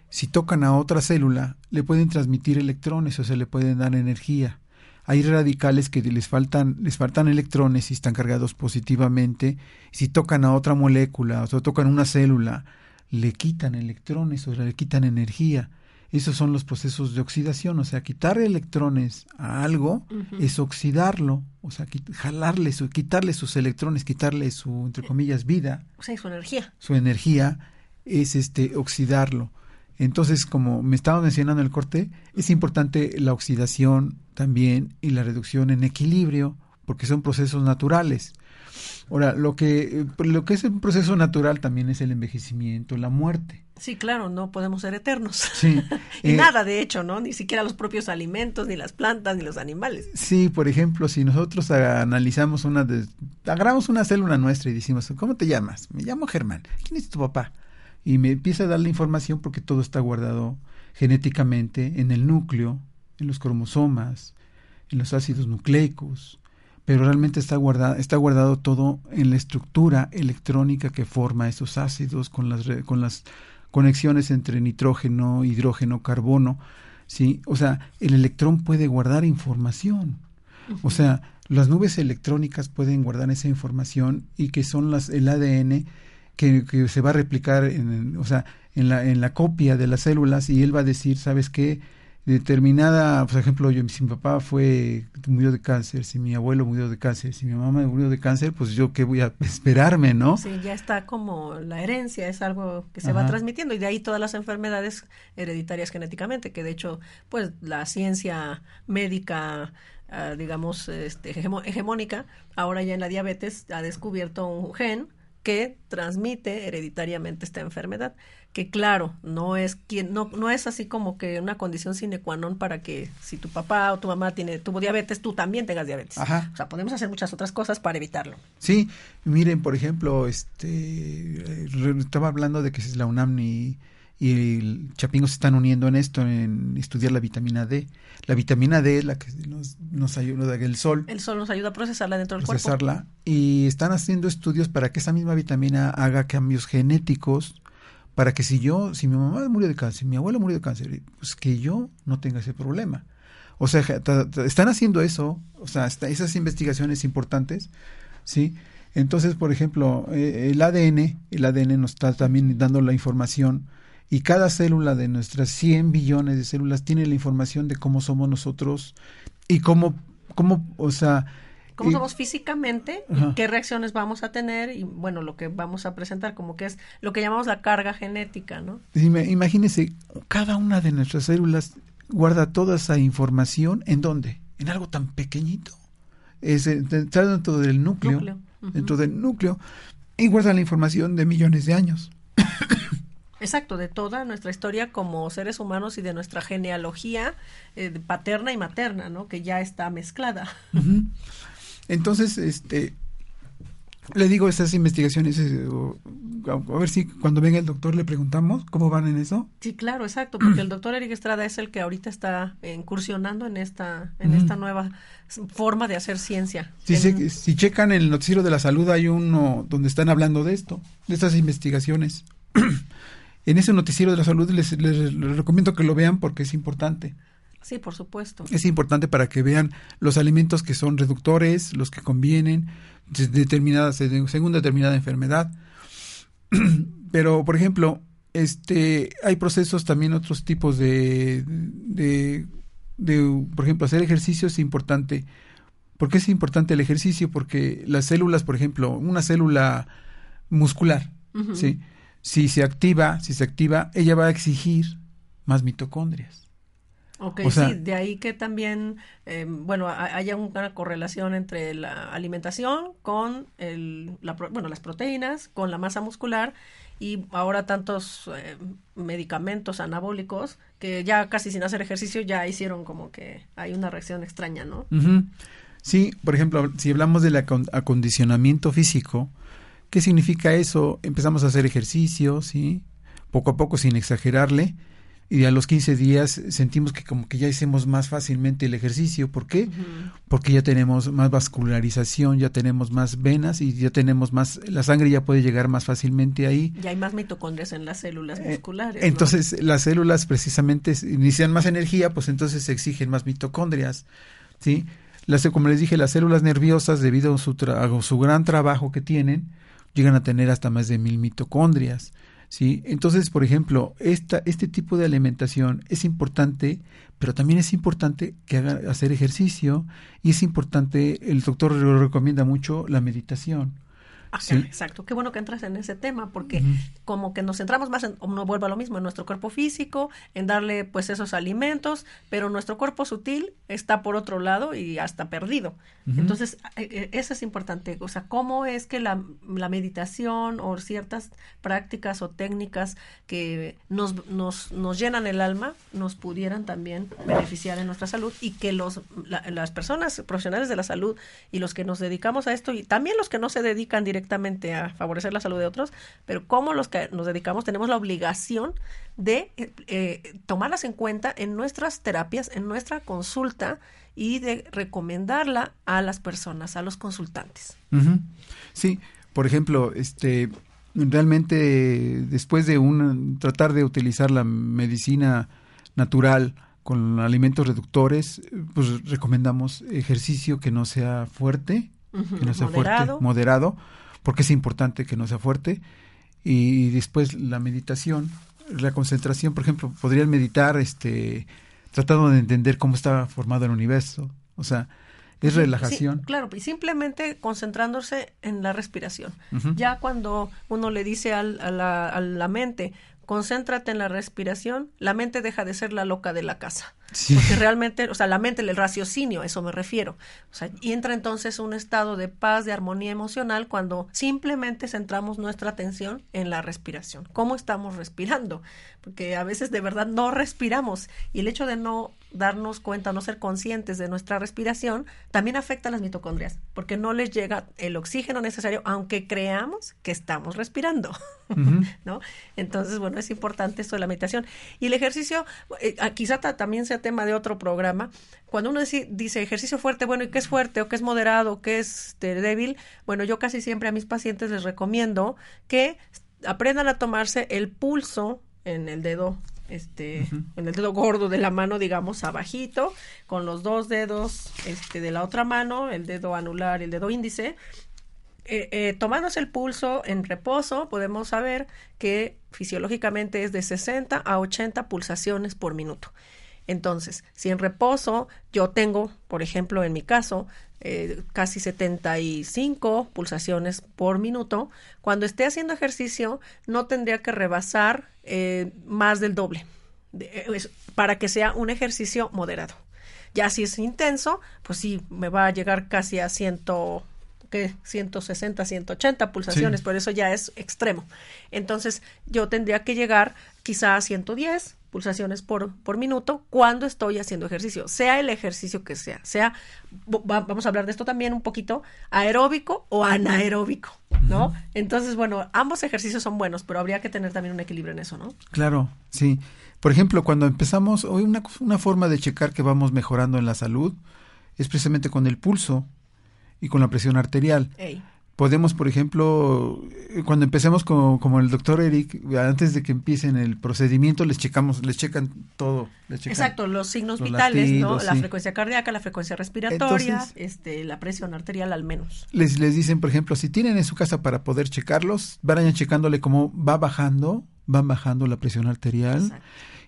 si tocan a otra célula, le pueden transmitir electrones o se le pueden dar energía. Hay radicales que les faltan, les faltan electrones y están cargados positivamente. Si tocan a otra molécula o tocan una célula, le quitan electrones o le quitan energía. Esos son los procesos de oxidación, o sea, quitarle electrones a algo uh -huh. es oxidarlo, o sea, jalarle, su, quitarle sus electrones, quitarle su, entre comillas, vida. O sea, su energía. Su energía es este oxidarlo. Entonces, como me estaba mencionando en el corte, es importante la oxidación también y la reducción en equilibrio, porque son procesos naturales. Ahora, lo que, lo que es un proceso natural también es el envejecimiento, la muerte. Sí, claro, no podemos ser eternos. Sí. y eh, nada, de hecho, ¿no? Ni siquiera los propios alimentos, ni las plantas, ni los animales. Sí, por ejemplo, si nosotros analizamos una de agarramos una célula nuestra y decimos, ¿cómo te llamas? Me llamo Germán. ¿Quién es tu papá? Y me empieza a dar la información porque todo está guardado genéticamente en el núcleo, en los cromosomas, en los ácidos nucleicos, pero realmente está guardado, está guardado todo en la estructura electrónica que forma esos ácidos con las, con las conexiones entre nitrógeno, hidrógeno, carbono, ¿sí? O sea, el electrón puede guardar información. O sea, las nubes electrónicas pueden guardar esa información y que son las el ADN que, que se va a replicar en, o sea, en la, en la copia de las células y él va a decir, ¿sabes qué? Determinada, por ejemplo, yo, si mi papá fue, murió de cáncer, si mi abuelo murió de cáncer, si mi mamá murió de cáncer, pues yo qué voy a esperarme, ¿no? Sí, ya está como la herencia, es algo que se va transmitiendo y de ahí todas las enfermedades hereditarias genéticamente, que de hecho, pues la ciencia médica ah, digamos, este, hegemónica, ahora ya en la diabetes ha descubierto un gen que transmite hereditariamente esta enfermedad que claro, no es quien no no es así como que una condición sine qua non para que si tu papá o tu mamá tiene tuvo diabetes, tú también tengas diabetes. Ajá. O sea, podemos hacer muchas otras cosas para evitarlo. Sí, miren, por ejemplo, este estaba hablando de que es la UNAM y, y el Chapingo se están uniendo en esto, en estudiar la vitamina D. La vitamina D es la que nos, nos ayuda, el sol. El sol nos ayuda a procesarla dentro del procesarla, cuerpo. Y están haciendo estudios para que esa misma vitamina haga cambios genéticos para que si yo, si mi mamá murió de cáncer, mi abuelo murió de cáncer, pues que yo no tenga ese problema. O sea, están haciendo eso, o sea, esas investigaciones importantes, ¿sí? Entonces, por ejemplo, eh, el ADN, el ADN nos está también dando la información y cada célula de nuestras 100 billones de células tiene la información de cómo somos nosotros y cómo, cómo o sea, cómo somos físicamente, qué reacciones vamos a tener y bueno, lo que vamos a presentar, como que es lo que llamamos la carga genética, ¿no? Imagínese, cada una de nuestras células guarda toda esa información, ¿en dónde? En algo tan pequeñito. Es, está dentro del núcleo, dentro del núcleo, y guarda la información de millones de años. Exacto, de toda nuestra historia como seres humanos y de nuestra genealogía eh, paterna y materna, ¿no? Que ya está mezclada. Entonces, este, le digo esas investigaciones, eh, a ver si cuando venga el doctor le preguntamos cómo van en eso. Sí, claro, exacto, porque el doctor Eric Estrada es el que ahorita está incursionando en esta, en esta nueva forma de hacer ciencia. si checan el noticiero de la salud hay uno donde están hablando de esto, de estas investigaciones. En ese noticiero de la salud les, les recomiendo que lo vean porque es importante. Sí, por supuesto. Es importante para que vean los alimentos que son reductores, los que convienen, determinada, según determinada enfermedad. Pero, por ejemplo, este, hay procesos también otros tipos de, de, por ejemplo, hacer ejercicio es importante. ¿Por qué es importante el ejercicio? Porque las células, por ejemplo, una célula muscular, ¿sí? Si se activa, si se activa, ella va a exigir más mitocondrias. Ok, sí, de ahí que también, eh, bueno, haya una correlación entre la alimentación con el, la, bueno, las proteínas, con la masa muscular y ahora tantos eh, medicamentos anabólicos que ya casi sin hacer ejercicio ya hicieron como que hay una reacción extraña, ¿no? Sí, por ejemplo, si hablamos del acondicionamiento físico, ¿qué significa eso? Empezamos a hacer ejercicio, ¿sí? Poco a poco, sin exagerarle, y a los 15 días sentimos que como que ya hicimos más fácilmente el ejercicio. ¿Por qué? Porque ya tenemos más vascularización, ya tenemos más venas y ya tenemos más, la sangre ya puede llegar más fácilmente ahí. Ya hay más mitocondrias en las células eh, musculares. entonces las células precisamente inician más energía, pues entonces se exigen más mitocondrias. ¿sí? Las, como les dije, las células nerviosas, debido a su, a su gran trabajo que tienen, llegan a tener hasta más de mil mitocondrias. ¿sí? Entonces, por ejemplo, esta, este tipo de alimentación es importante, pero también es importante que haga hacer ejercicio y es importante, el doctor recomienda mucho la meditación. Exacto, qué bueno que entras en ese tema porque como que nos centramos más en, no vuelvo a lo mismo, en nuestro cuerpo físico, en darle pues esos alimentos, pero nuestro cuerpo sutil está por otro lado y hasta perdido. Entonces, eh, eh, eso es importante, o sea, cómo es que la, la, meditación o ciertas prácticas o técnicas que nos, nos, nos llenan el alma nos pudieran también beneficiar en nuestra salud y que los, las personas profesionales de la salud y los que nos dedicamos a esto y también los que no se dedican directamente a favorecer la salud de otros, pero como los que nos dedicamos tenemos la obligación de eh, tomarlas en cuenta en nuestras terapias, en nuestra consulta y de recomendarla a las personas, a los consultantes. Sí, por ejemplo, este realmente después de un tratar de utilizar la medicina natural con alimentos reductores, pues recomendamos ejercicio que no sea fuerte, que no sea fuerte, moderado, porque es importante que no sea fuerte. Y después la meditación, la concentración, por ejemplo, podrían meditar este tratando de entender cómo está formado el universo. O sea, es relajación. claro, y simplemente concentrándose en la respiración. Ya cuando uno le dice al, a, la, a la mente, concéntrate en la respiración, la mente deja de ser la loca de la casa. Porque realmente, o sea, la mente, el raciocinio, eso me refiero. O sea, y entra entonces un estado de paz, de armonía emocional cuando simplemente centramos nuestra atención en la respiración. ¿Cómo estamos respirando? Porque a veces de verdad no respiramos y el hecho de no darnos cuenta, no ser conscientes de nuestra respiración, también afecta a las mitocondrias, porque no les llega el oxígeno necesario, aunque creamos que estamos respirando, ¿no? Entonces, bueno, es importante esto de la meditación. Y el ejercicio, eh, quizá también sea tema de otro programa, cuando uno dice, dice, ejercicio fuerte, bueno, ¿y qué es fuerte o qué es moderado o qué es este, débil? Bueno, yo casi siempre a mis pacientes les recomiendo que aprendan a tomarse el pulso en el dedo este, en el dedo gordo de la mano, digamos, abajito, con los dos dedos este, de la otra mano, el dedo anular y el dedo índice. Eh, eh, tomándose el pulso en reposo, podemos saber que fisiológicamente es de 60 a 80 pulsaciones por minuto. Entonces, si en reposo yo tengo, por ejemplo, en mi caso, eh, casi 75 pulsaciones por minuto, cuando esté haciendo ejercicio no tendría que rebasar eh, más del doble eh, para que sea un ejercicio moderado. Ya si es intenso, pues sí, me va a llegar casi a ciento, ¿qué? 160, 180 pulsaciones, por eso ya es extremo. Entonces, yo tendría que llegar quizá a 110, pulsaciones por, por minuto cuando estoy haciendo ejercicio, sea el ejercicio que sea, sea, vamos a hablar de esto también un poquito, aeróbico o anaeróbico, ¿no? Entonces, bueno, ambos ejercicios son buenos, pero habría que tener también un equilibrio en eso, ¿no? Claro, sí. Por ejemplo, cuando empezamos, hoy una, una forma de checar que vamos mejorando en la salud es precisamente con el pulso y con la presión arterial podemos, por ejemplo, eh, cuando empecemos como, como el doctor Eric, antes de que empiecen el procedimiento, les checamos, les checan todo. Exacto, los signos vitales, ¿no? La frecuencia cardíaca, la frecuencia respiratoria, este, la presión arterial al menos. Les, les dicen, por ejemplo, si tienen en su casa para poder checarlos, vayan checándole cómo va bajando, van bajando la presión arterial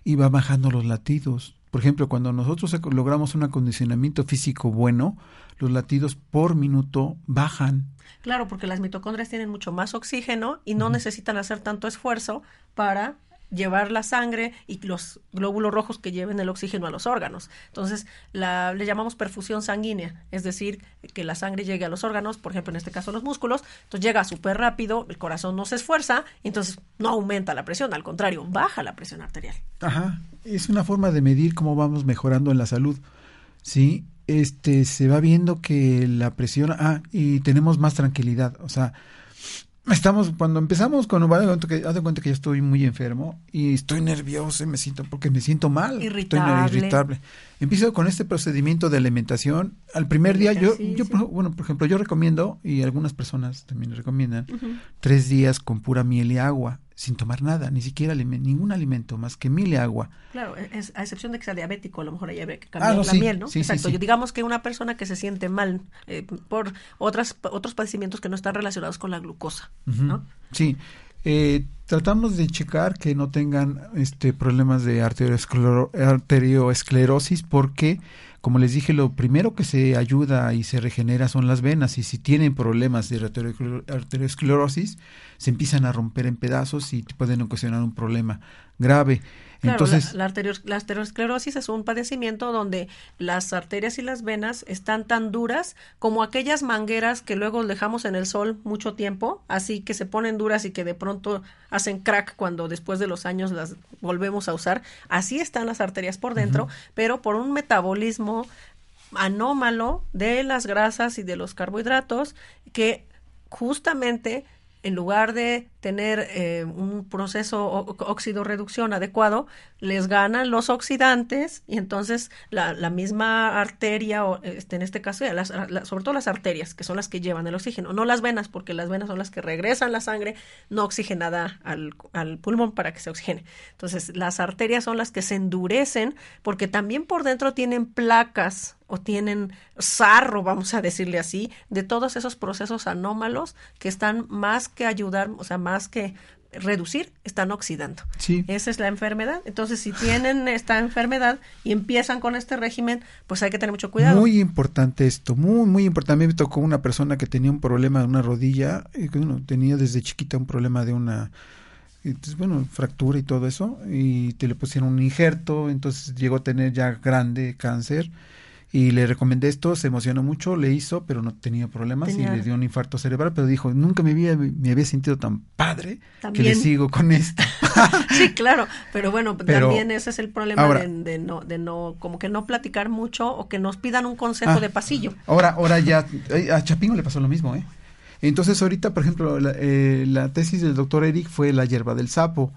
y va bajando los latidos. Por ejemplo, cuando nosotros logramos un acondicionamiento físico bueno, los latidos por minuto bajan Claro, porque las mitocondrias tienen mucho más oxígeno y no necesitan hacer tanto esfuerzo para llevar la sangre y los glóbulos rojos que lleven el oxígeno a los órganos. Entonces, la, le llamamos perfusión sanguínea, es decir, que la sangre llegue a los órganos, por ejemplo, en este caso a los músculos, entonces llega súper rápido, el corazón no se esfuerza, entonces no aumenta la presión, al contrario, baja la presión arterial. Ajá, es una forma de medir cómo vamos mejorando en la salud, ¿sí? Este se va viendo que la presión ah y tenemos más tranquilidad. O sea estamos cuando empezamos con cuenta que haz de cuenta que yo estoy muy enfermo y estoy nervioso y me siento porque me siento mal. Irritable. estoy irritable. empiezo con este procedimiento de alimentación. Al primer día yo yo bueno por ejemplo yo recomiendo y algunas personas también recomiendan tres días con pura miel y agua sin tomar nada, ni siquiera ningún alimento más que miel y agua. Claro, e-, es, a excepción de que sea diabético, a lo mejor ahí habría que ah, cambiar la miel, ¿no? Exacto. Yo, digamos que una persona que se siente mal eh, por otras otros padecimientos que no están relacionados con la glucosa, ¿no? Sí. Eh, Tratamos de checar que no tengan este problemas de arteriosclero- arterioesclerosis porque, como les dije, lo primero que se ayuda y se regenera son las venas y si tienen problemas de arterio- arteriosclerosis se empiezan a romper en pedazos y pueden ocasionar un problema grave. Claro, Entonces, la, la arterio- la arteriosclerosis es un padecimiento donde las arterias y las venas están tan duras como aquellas mangueras que luego dejamos en el sol mucho tiempo, así que se ponen duras y que de pronto hacen crack cuando después de los años las volvemos a usar. Así están las arterias por dentro, pero por un metabolismo anómalo de las grasas y de los carbohidratos que justamente en lugar de tener eh, un proceso óxido-reducción adecuado, les ganan los oxidantes y entonces la, misma arteria, o, este, en este caso, las- la- sobre todo las arterias, que son las que llevan el oxígeno, no las venas, porque las venas son las que regresan la sangre no oxigenada al, al pulmón para que se oxigene. Entonces, las arterias son las que se endurecen porque también por dentro tienen placas o tienen sarro, vamos a decirle así, de todos esos procesos anómalos que están más que ayudar, o sea, más que reducir, están oxidando. Sí. Esa es la enfermedad. Entonces, si tienen esta enfermedad y empiezan con este régimen, pues hay que tener mucho cuidado. Muy importante esto, muy, muy importante. A mí me tocó una persona que tenía un problema de una rodilla, eh, que bueno, tenía desde chiquita un problema de una, entonces, bueno, fractura y todo eso, y te le pusieron un injerto, entonces llegó a tener ya grande cáncer, y le recomendé esto, se emocionó mucho, le hizo, pero no tenía problemas Tenía- y le dio un infarto cerebral, pero dijo, nunca me había, me había sentido tan padre que le sigo con esto. sí, claro, pero bueno, Pero- también ese es el problema ahora- de, de no, de no, como que no platicar mucho o que nos pidan un consejo Ah. de pasillo. Ahora, ahora ya, a Chapingo le pasó lo mismo, ¿eh? Entonces ahorita, por ejemplo, la, eh, la tesis del doctor Eric fue la hierba del sapo.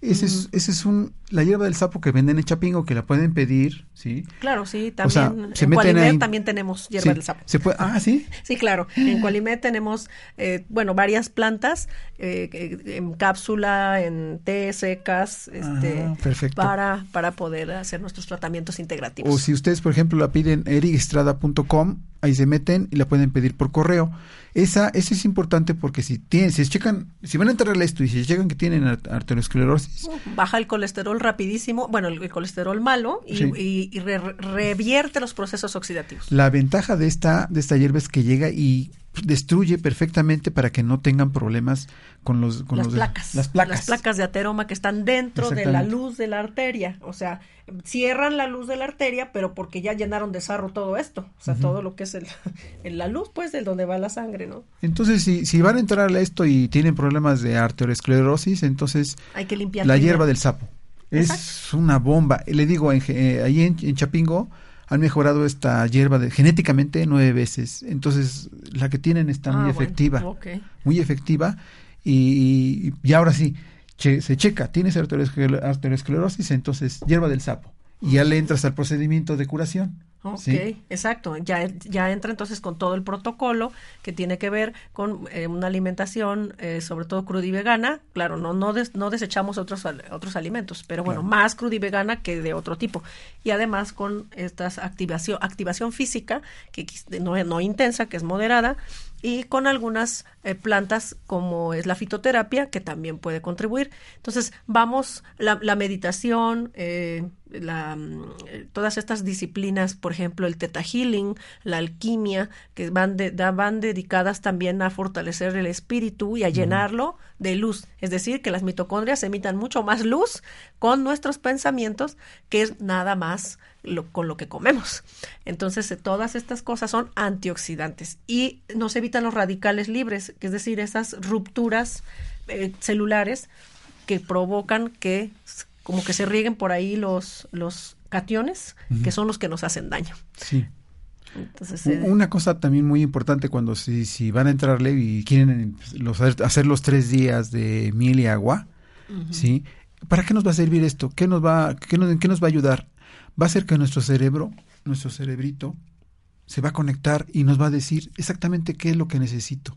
Ese, es, ese es un, la hierba del sapo que venden en Chapingo, que la pueden pedir, ¿sí? Claro, sí, O sea, también se en ahí- también tenemos hierba Sí, del sapo. Se puede, ah, sí. Sí, claro. En Cualimed tenemos, eh, bueno, varias plantas eh, en cápsula, en té secas, este, Ah, perfecto. para para poder hacer nuestros tratamientos integrativos. O si ustedes, por ejemplo, la piden erigestrada.com, ahí se meten y la pueden pedir por correo. Esa, eso es importante porque si tienen, si checan, si van a entrar a esto y si checan que tienen ar- arteriosclerosis, Baja el colesterol rapidísimo, bueno, el, el colesterol malo y, Sí. y- y re- revierte los procesos oxidativos. La ventaja de esta, de esta hierba es que llega y destruye perfectamente para que no tengan problemas con los, con las los de- placas, las placas. de ateroma que están dentro de la luz de la arteria, o sea, cierran la luz de la arteria, pero porque ya llenaron de sarro todo esto, o sea, todo lo que es el, en la luz, pues, del donde va la sangre, ¿no? Entonces, si, si van a entrar a esto y tienen problemas de arteriosclerosis, entonces Hay que limpiar. la hierba del sapo es una bomba. Le digo, en, eh, ahí en, en Chapingo han mejorado esta hierba de, genéticamente nueve veces. Entonces, la que tienen está Ah, muy bueno, efectiva. muy efectiva y, y ahora sí, che- se checa, tienes arterioscler- arteriosclerosis, entonces hierba del sapo y ya le entras al procedimiento de curación. Ok, ¿sí? exacto. Ya, ya entra entonces con todo el protocolo que tiene que ver con eh, una alimentación, eh, sobre todo cruda y vegana. Claro, no, no, des- no desechamos otros, otros alimentos, pero bueno, Claro. más cruda y vegana que de otro tipo. Y además con esta activación, activación física, que no, no intensa, que es moderada, y con algunas eh, plantas como es la fitoterapia, que también puede contribuir. Entonces, vamos, la, la meditación, eh, la, mm, eh, todas estas disciplinas, por ejemplo, el Theta Healing, la alquimia, que van, de- da- van dedicadas también a fortalecer el espíritu y a llenarlo de luz. Es decir, que las mitocondrias emitan mucho más luz con nuestros pensamientos que es nada más lo- con lo que comemos. Entonces, eh, todas estas cosas son antioxidantes y nos evitan los radicales libres, que es decir, esas rupturas eh, celulares que provocan que como que se rieguen por ahí los, los cationes, que son los que nos hacen daño. Sí. Entonces, eh, Una cosa también muy importante cuando si, si van a entrarle y quieren pues, los, hacer los tres días de miel y agua, ¿sí? ¿Para qué nos va a servir esto? ¿Qué nos va, qué nos, en qué nos va a ayudar? Va a hacer que nuestro cerebro, nuestro cerebrito, se va a conectar y nos va a decir exactamente qué es lo que necesito.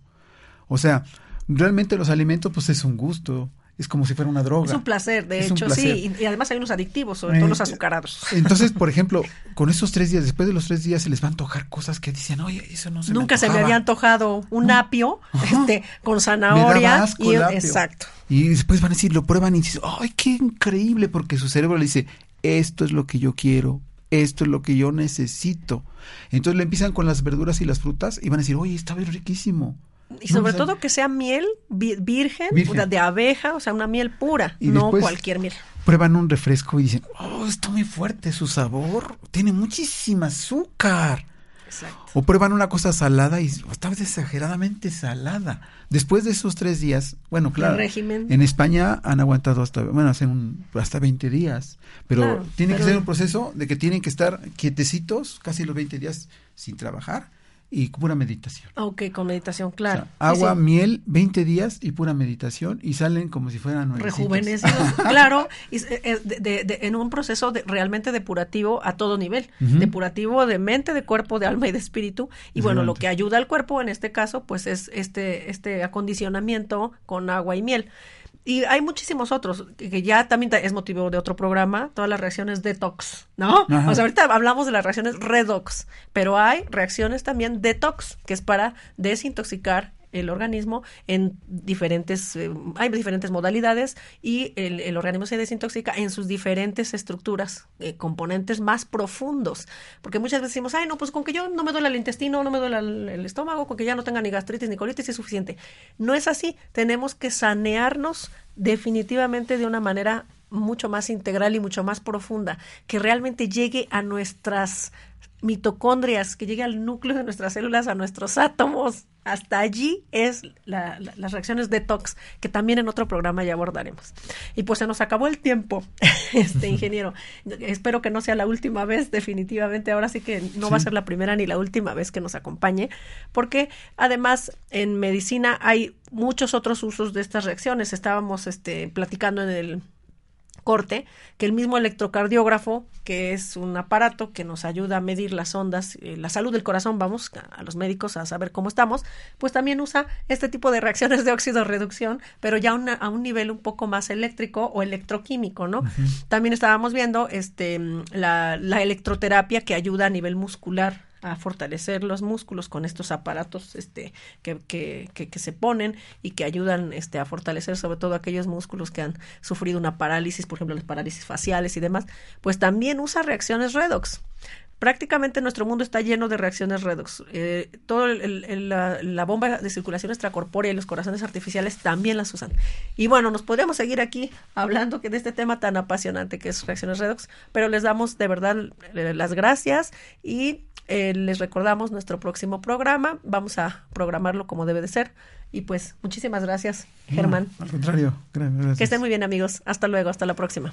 O sea, realmente los alimentos pues es un gusto, es como si fuera una droga. Es un placer, de Es hecho, placer. sí. Y, y además hay unos adictivos, sobre todo Eh, los azucarados. Entonces, por ejemplo, con esos tres días, después de los tres días, se les va a antojar cosas que dicen, oye, eso no se Nunca se me antojaba". había antojado un No. apio este, con zanahoria. asco y, el apio. exacto. Y después van a decir, lo prueban y dicen, ¡ay, qué increíble! Porque su cerebro le dice, esto es lo que yo quiero, esto es lo que yo necesito. Entonces le empiezan con las verduras y las frutas y van a decir, oye, está bien riquísimo. Y sobre No, todo que sea miel vi- virgen, Virgen. de abeja, o sea, una miel pura, Y no cualquier miel. Prueban un refresco y dicen, oh, está muy fuerte su sabor, tiene muchísima azúcar. Exacto. O prueban una cosa salada y está exageradamente salada. Después de esos tres días, bueno, claro, régimen. en España han aguantado hasta, bueno, hacen un, hasta 20 días, pero Claro, tiene que ser un proceso de que tienen que estar quietecitos casi los 20 días sin trabajar y pura meditación. Ok, con meditación, O claro. sea, agua, sí. miel, 20 días y pura meditación y salen como si fueran nuevecitos. rejuvenecidos, claro, y es de- de- de- en un proceso de, realmente depurativo a todo nivel, depurativo de mente, de cuerpo, de alma y de espíritu, y bueno, lo que ayuda al cuerpo en este caso, pues es este, este acondicionamiento con agua y miel. Y hay muchísimos otros, que ya también es motivo de otro programa, todas las reacciones detox, ¿no? Ajá. O sea, ahorita hablamos de las reacciones redox, pero hay reacciones también detox, que es para desintoxicar el organismo en diferentes, eh, hay diferentes modalidades y el, organismo se desintoxica en sus diferentes estructuras, eh, componentes más profundos. Porque muchas veces decimos, ay, no, pues con que yo no me duele el intestino, no me duele el, el estómago, con que ya no tenga ni gastritis ni colitis es suficiente. No es así, tenemos que sanearnos definitivamente de una manera mucho más integral y mucho más profunda, que realmente llegue a nuestras mitocondrias, que llegue al núcleo de nuestras células, a nuestros átomos. Hasta allí es la- la- las reacciones detox, que también en otro programa ya abordaremos. Y pues se nos acabó el tiempo, este ingeniero. Espero que no sea la última vez, definitivamente. Ahora sí que no va a ser la primera ni la última vez que nos acompañe, porque además en medicina hay muchos otros usos de estas reacciones. Estábamos este, platicando en el corte, que el mismo electrocardiógrafo, que es un aparato que nos ayuda a medir las ondas, eh, la salud del corazón, vamos a, a los médicos a saber cómo estamos, pues también usa este tipo de reacciones de óxido reducción, pero ya una- a un nivel un poco más eléctrico o electroquímico, ¿no? También estábamos viendo este la, la electroterapia que ayuda a nivel muscular a fortalecer los músculos con estos aparatos este que, que, que, se ponen y que ayudan este a fortalecer sobre todo aquellos músculos que han sufrido una parálisis, por ejemplo, las parálisis faciales y demás, pues también usa reacciones redox. Prácticamente nuestro mundo está lleno de reacciones redox. Eh, el- la, bomba de circulación extracorpórea y los corazones artificiales también las usan. Y bueno, nos podríamos seguir aquí hablando de este tema tan apasionante que es reacciones redox, pero les damos de verdad eh, las gracias y eh, les recordamos nuestro próximo programa. Vamos a programarlo como debe de ser. Y pues muchísimas gracias, Germán. No, al contrario, gra- gracias. Que estén muy bien amigos. Hasta luego, hasta la próxima.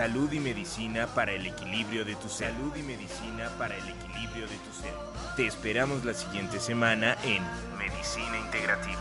Salud y medicina para el equilibrio de tu ser. Salud y medicina para el equilibrio de tu ser. Te esperamos la siguiente semana en Medicina Integrativa.